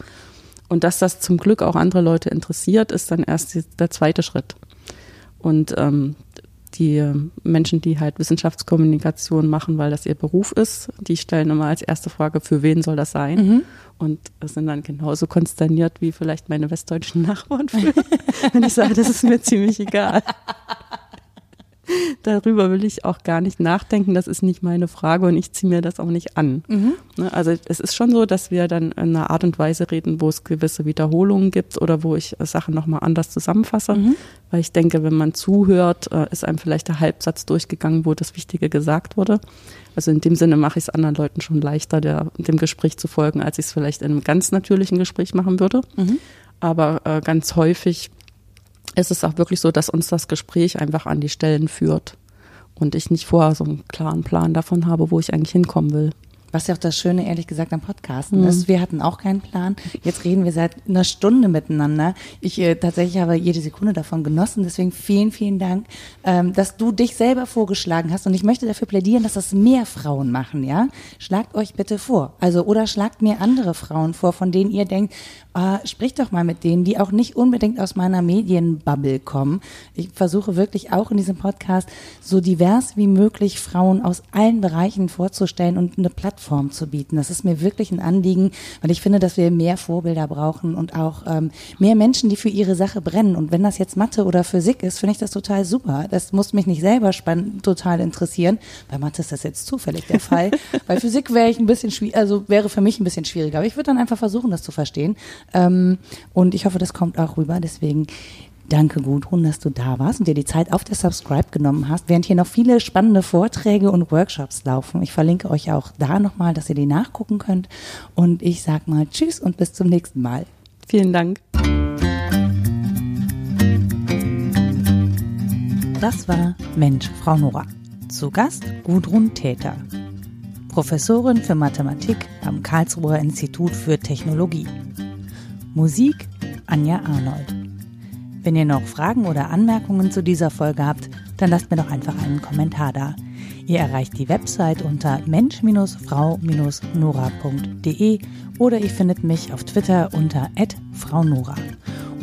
Und dass das zum Glück auch andere Leute interessiert, ist dann erst der zweite Schritt. Und ähm, die Menschen, die halt Wissenschaftskommunikation machen, weil das ihr Beruf ist, die stellen immer als erste Frage, für wen soll das sein? Mhm. Und sind dann genauso konsterniert wie vielleicht meine westdeutschen Nachbarn *laughs* wenn ich sage, das ist mir ziemlich egal. *laughs* Darüber will ich auch gar nicht nachdenken. Das ist nicht meine Frage und ich ziehe mir das auch nicht an. Mhm. Ne, also es ist schon so, dass wir dann in einer Art und Weise reden, wo es gewisse Wiederholungen gibt oder wo ich Sachen nochmal anders zusammenfasse. Mhm. Weil ich denke, wenn man zuhört, äh, ist einem vielleicht der Halbsatz durchgegangen, wo das Wichtige gesagt wurde. Also in dem Sinne mache ich es anderen Leuten schon leichter, der, dem Gespräch zu folgen, als ich es vielleicht in einem ganz natürlichen Gespräch machen würde. Mhm. Aber äh, ganz häufig ist es auch wirklich so, dass uns das Gespräch einfach an die Stellen führt und ich nicht vorher so einen klaren Plan davon habe, wo ich eigentlich hinkommen will. Was ja auch das Schöne, ehrlich gesagt, am Podcasten mhm. ist. Wir hatten auch keinen Plan. Jetzt reden wir seit einer Stunde miteinander. Ich äh, tatsächlich habe jede Sekunde davon genossen. Deswegen vielen, vielen Dank, ähm, dass du dich selber vorgeschlagen hast. Und ich möchte dafür plädieren, dass das mehr Frauen machen, ja? Schlagt euch bitte vor. Also, oder schlagt mir andere Frauen vor, von denen ihr denkt, äh, sprich doch mal mit denen, die auch nicht unbedingt aus meiner Medienbubble kommen. Ich versuche wirklich auch in diesem Podcast so divers wie möglich Frauen aus allen Bereichen vorzustellen und eine Plattform zu bieten. Das ist mir wirklich ein Anliegen, weil ich finde, dass wir mehr Vorbilder brauchen und auch ähm, mehr Menschen, die für ihre Sache brennen. Und wenn das jetzt Mathe oder Physik ist, finde ich das total super. Das muss mich nicht selber spannend, total interessieren. Bei Mathe ist das jetzt zufällig der Fall. *laughs* Bei Physik wäre ich ein bisschen schwierig, also wäre für mich ein bisschen schwieriger. Aber ich würde dann einfach versuchen, das zu verstehen. Ähm, und ich hoffe, das kommt auch rüber. Deswegen Danke, Gudrun, dass du da warst und dir die Zeit auf der Subscribe genommen hast, während hier noch viele spannende Vorträge und Workshops laufen. Ich verlinke euch auch da nochmal, dass ihr die nachgucken könnt. Und ich sag mal Tschüss und bis zum nächsten Mal. Vielen Dank. Das war Mensch, Frau Nora. Zu Gast Gudrun Täter, Professorin für Mathematik am Karlsruher Institut für Technologie. Musik Anja Arnold. Wenn ihr noch Fragen oder Anmerkungen zu dieser Folge habt, dann lasst mir doch einfach einen Kommentar da. Ihr erreicht die Website unter mensch-frau-nora.de oder ihr findet mich auf Twitter unter @fraunora.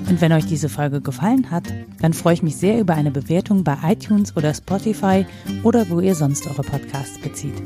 Und wenn euch diese Folge gefallen hat, dann freue ich mich sehr über eine Bewertung bei iTunes oder Spotify oder wo ihr sonst eure Podcasts bezieht.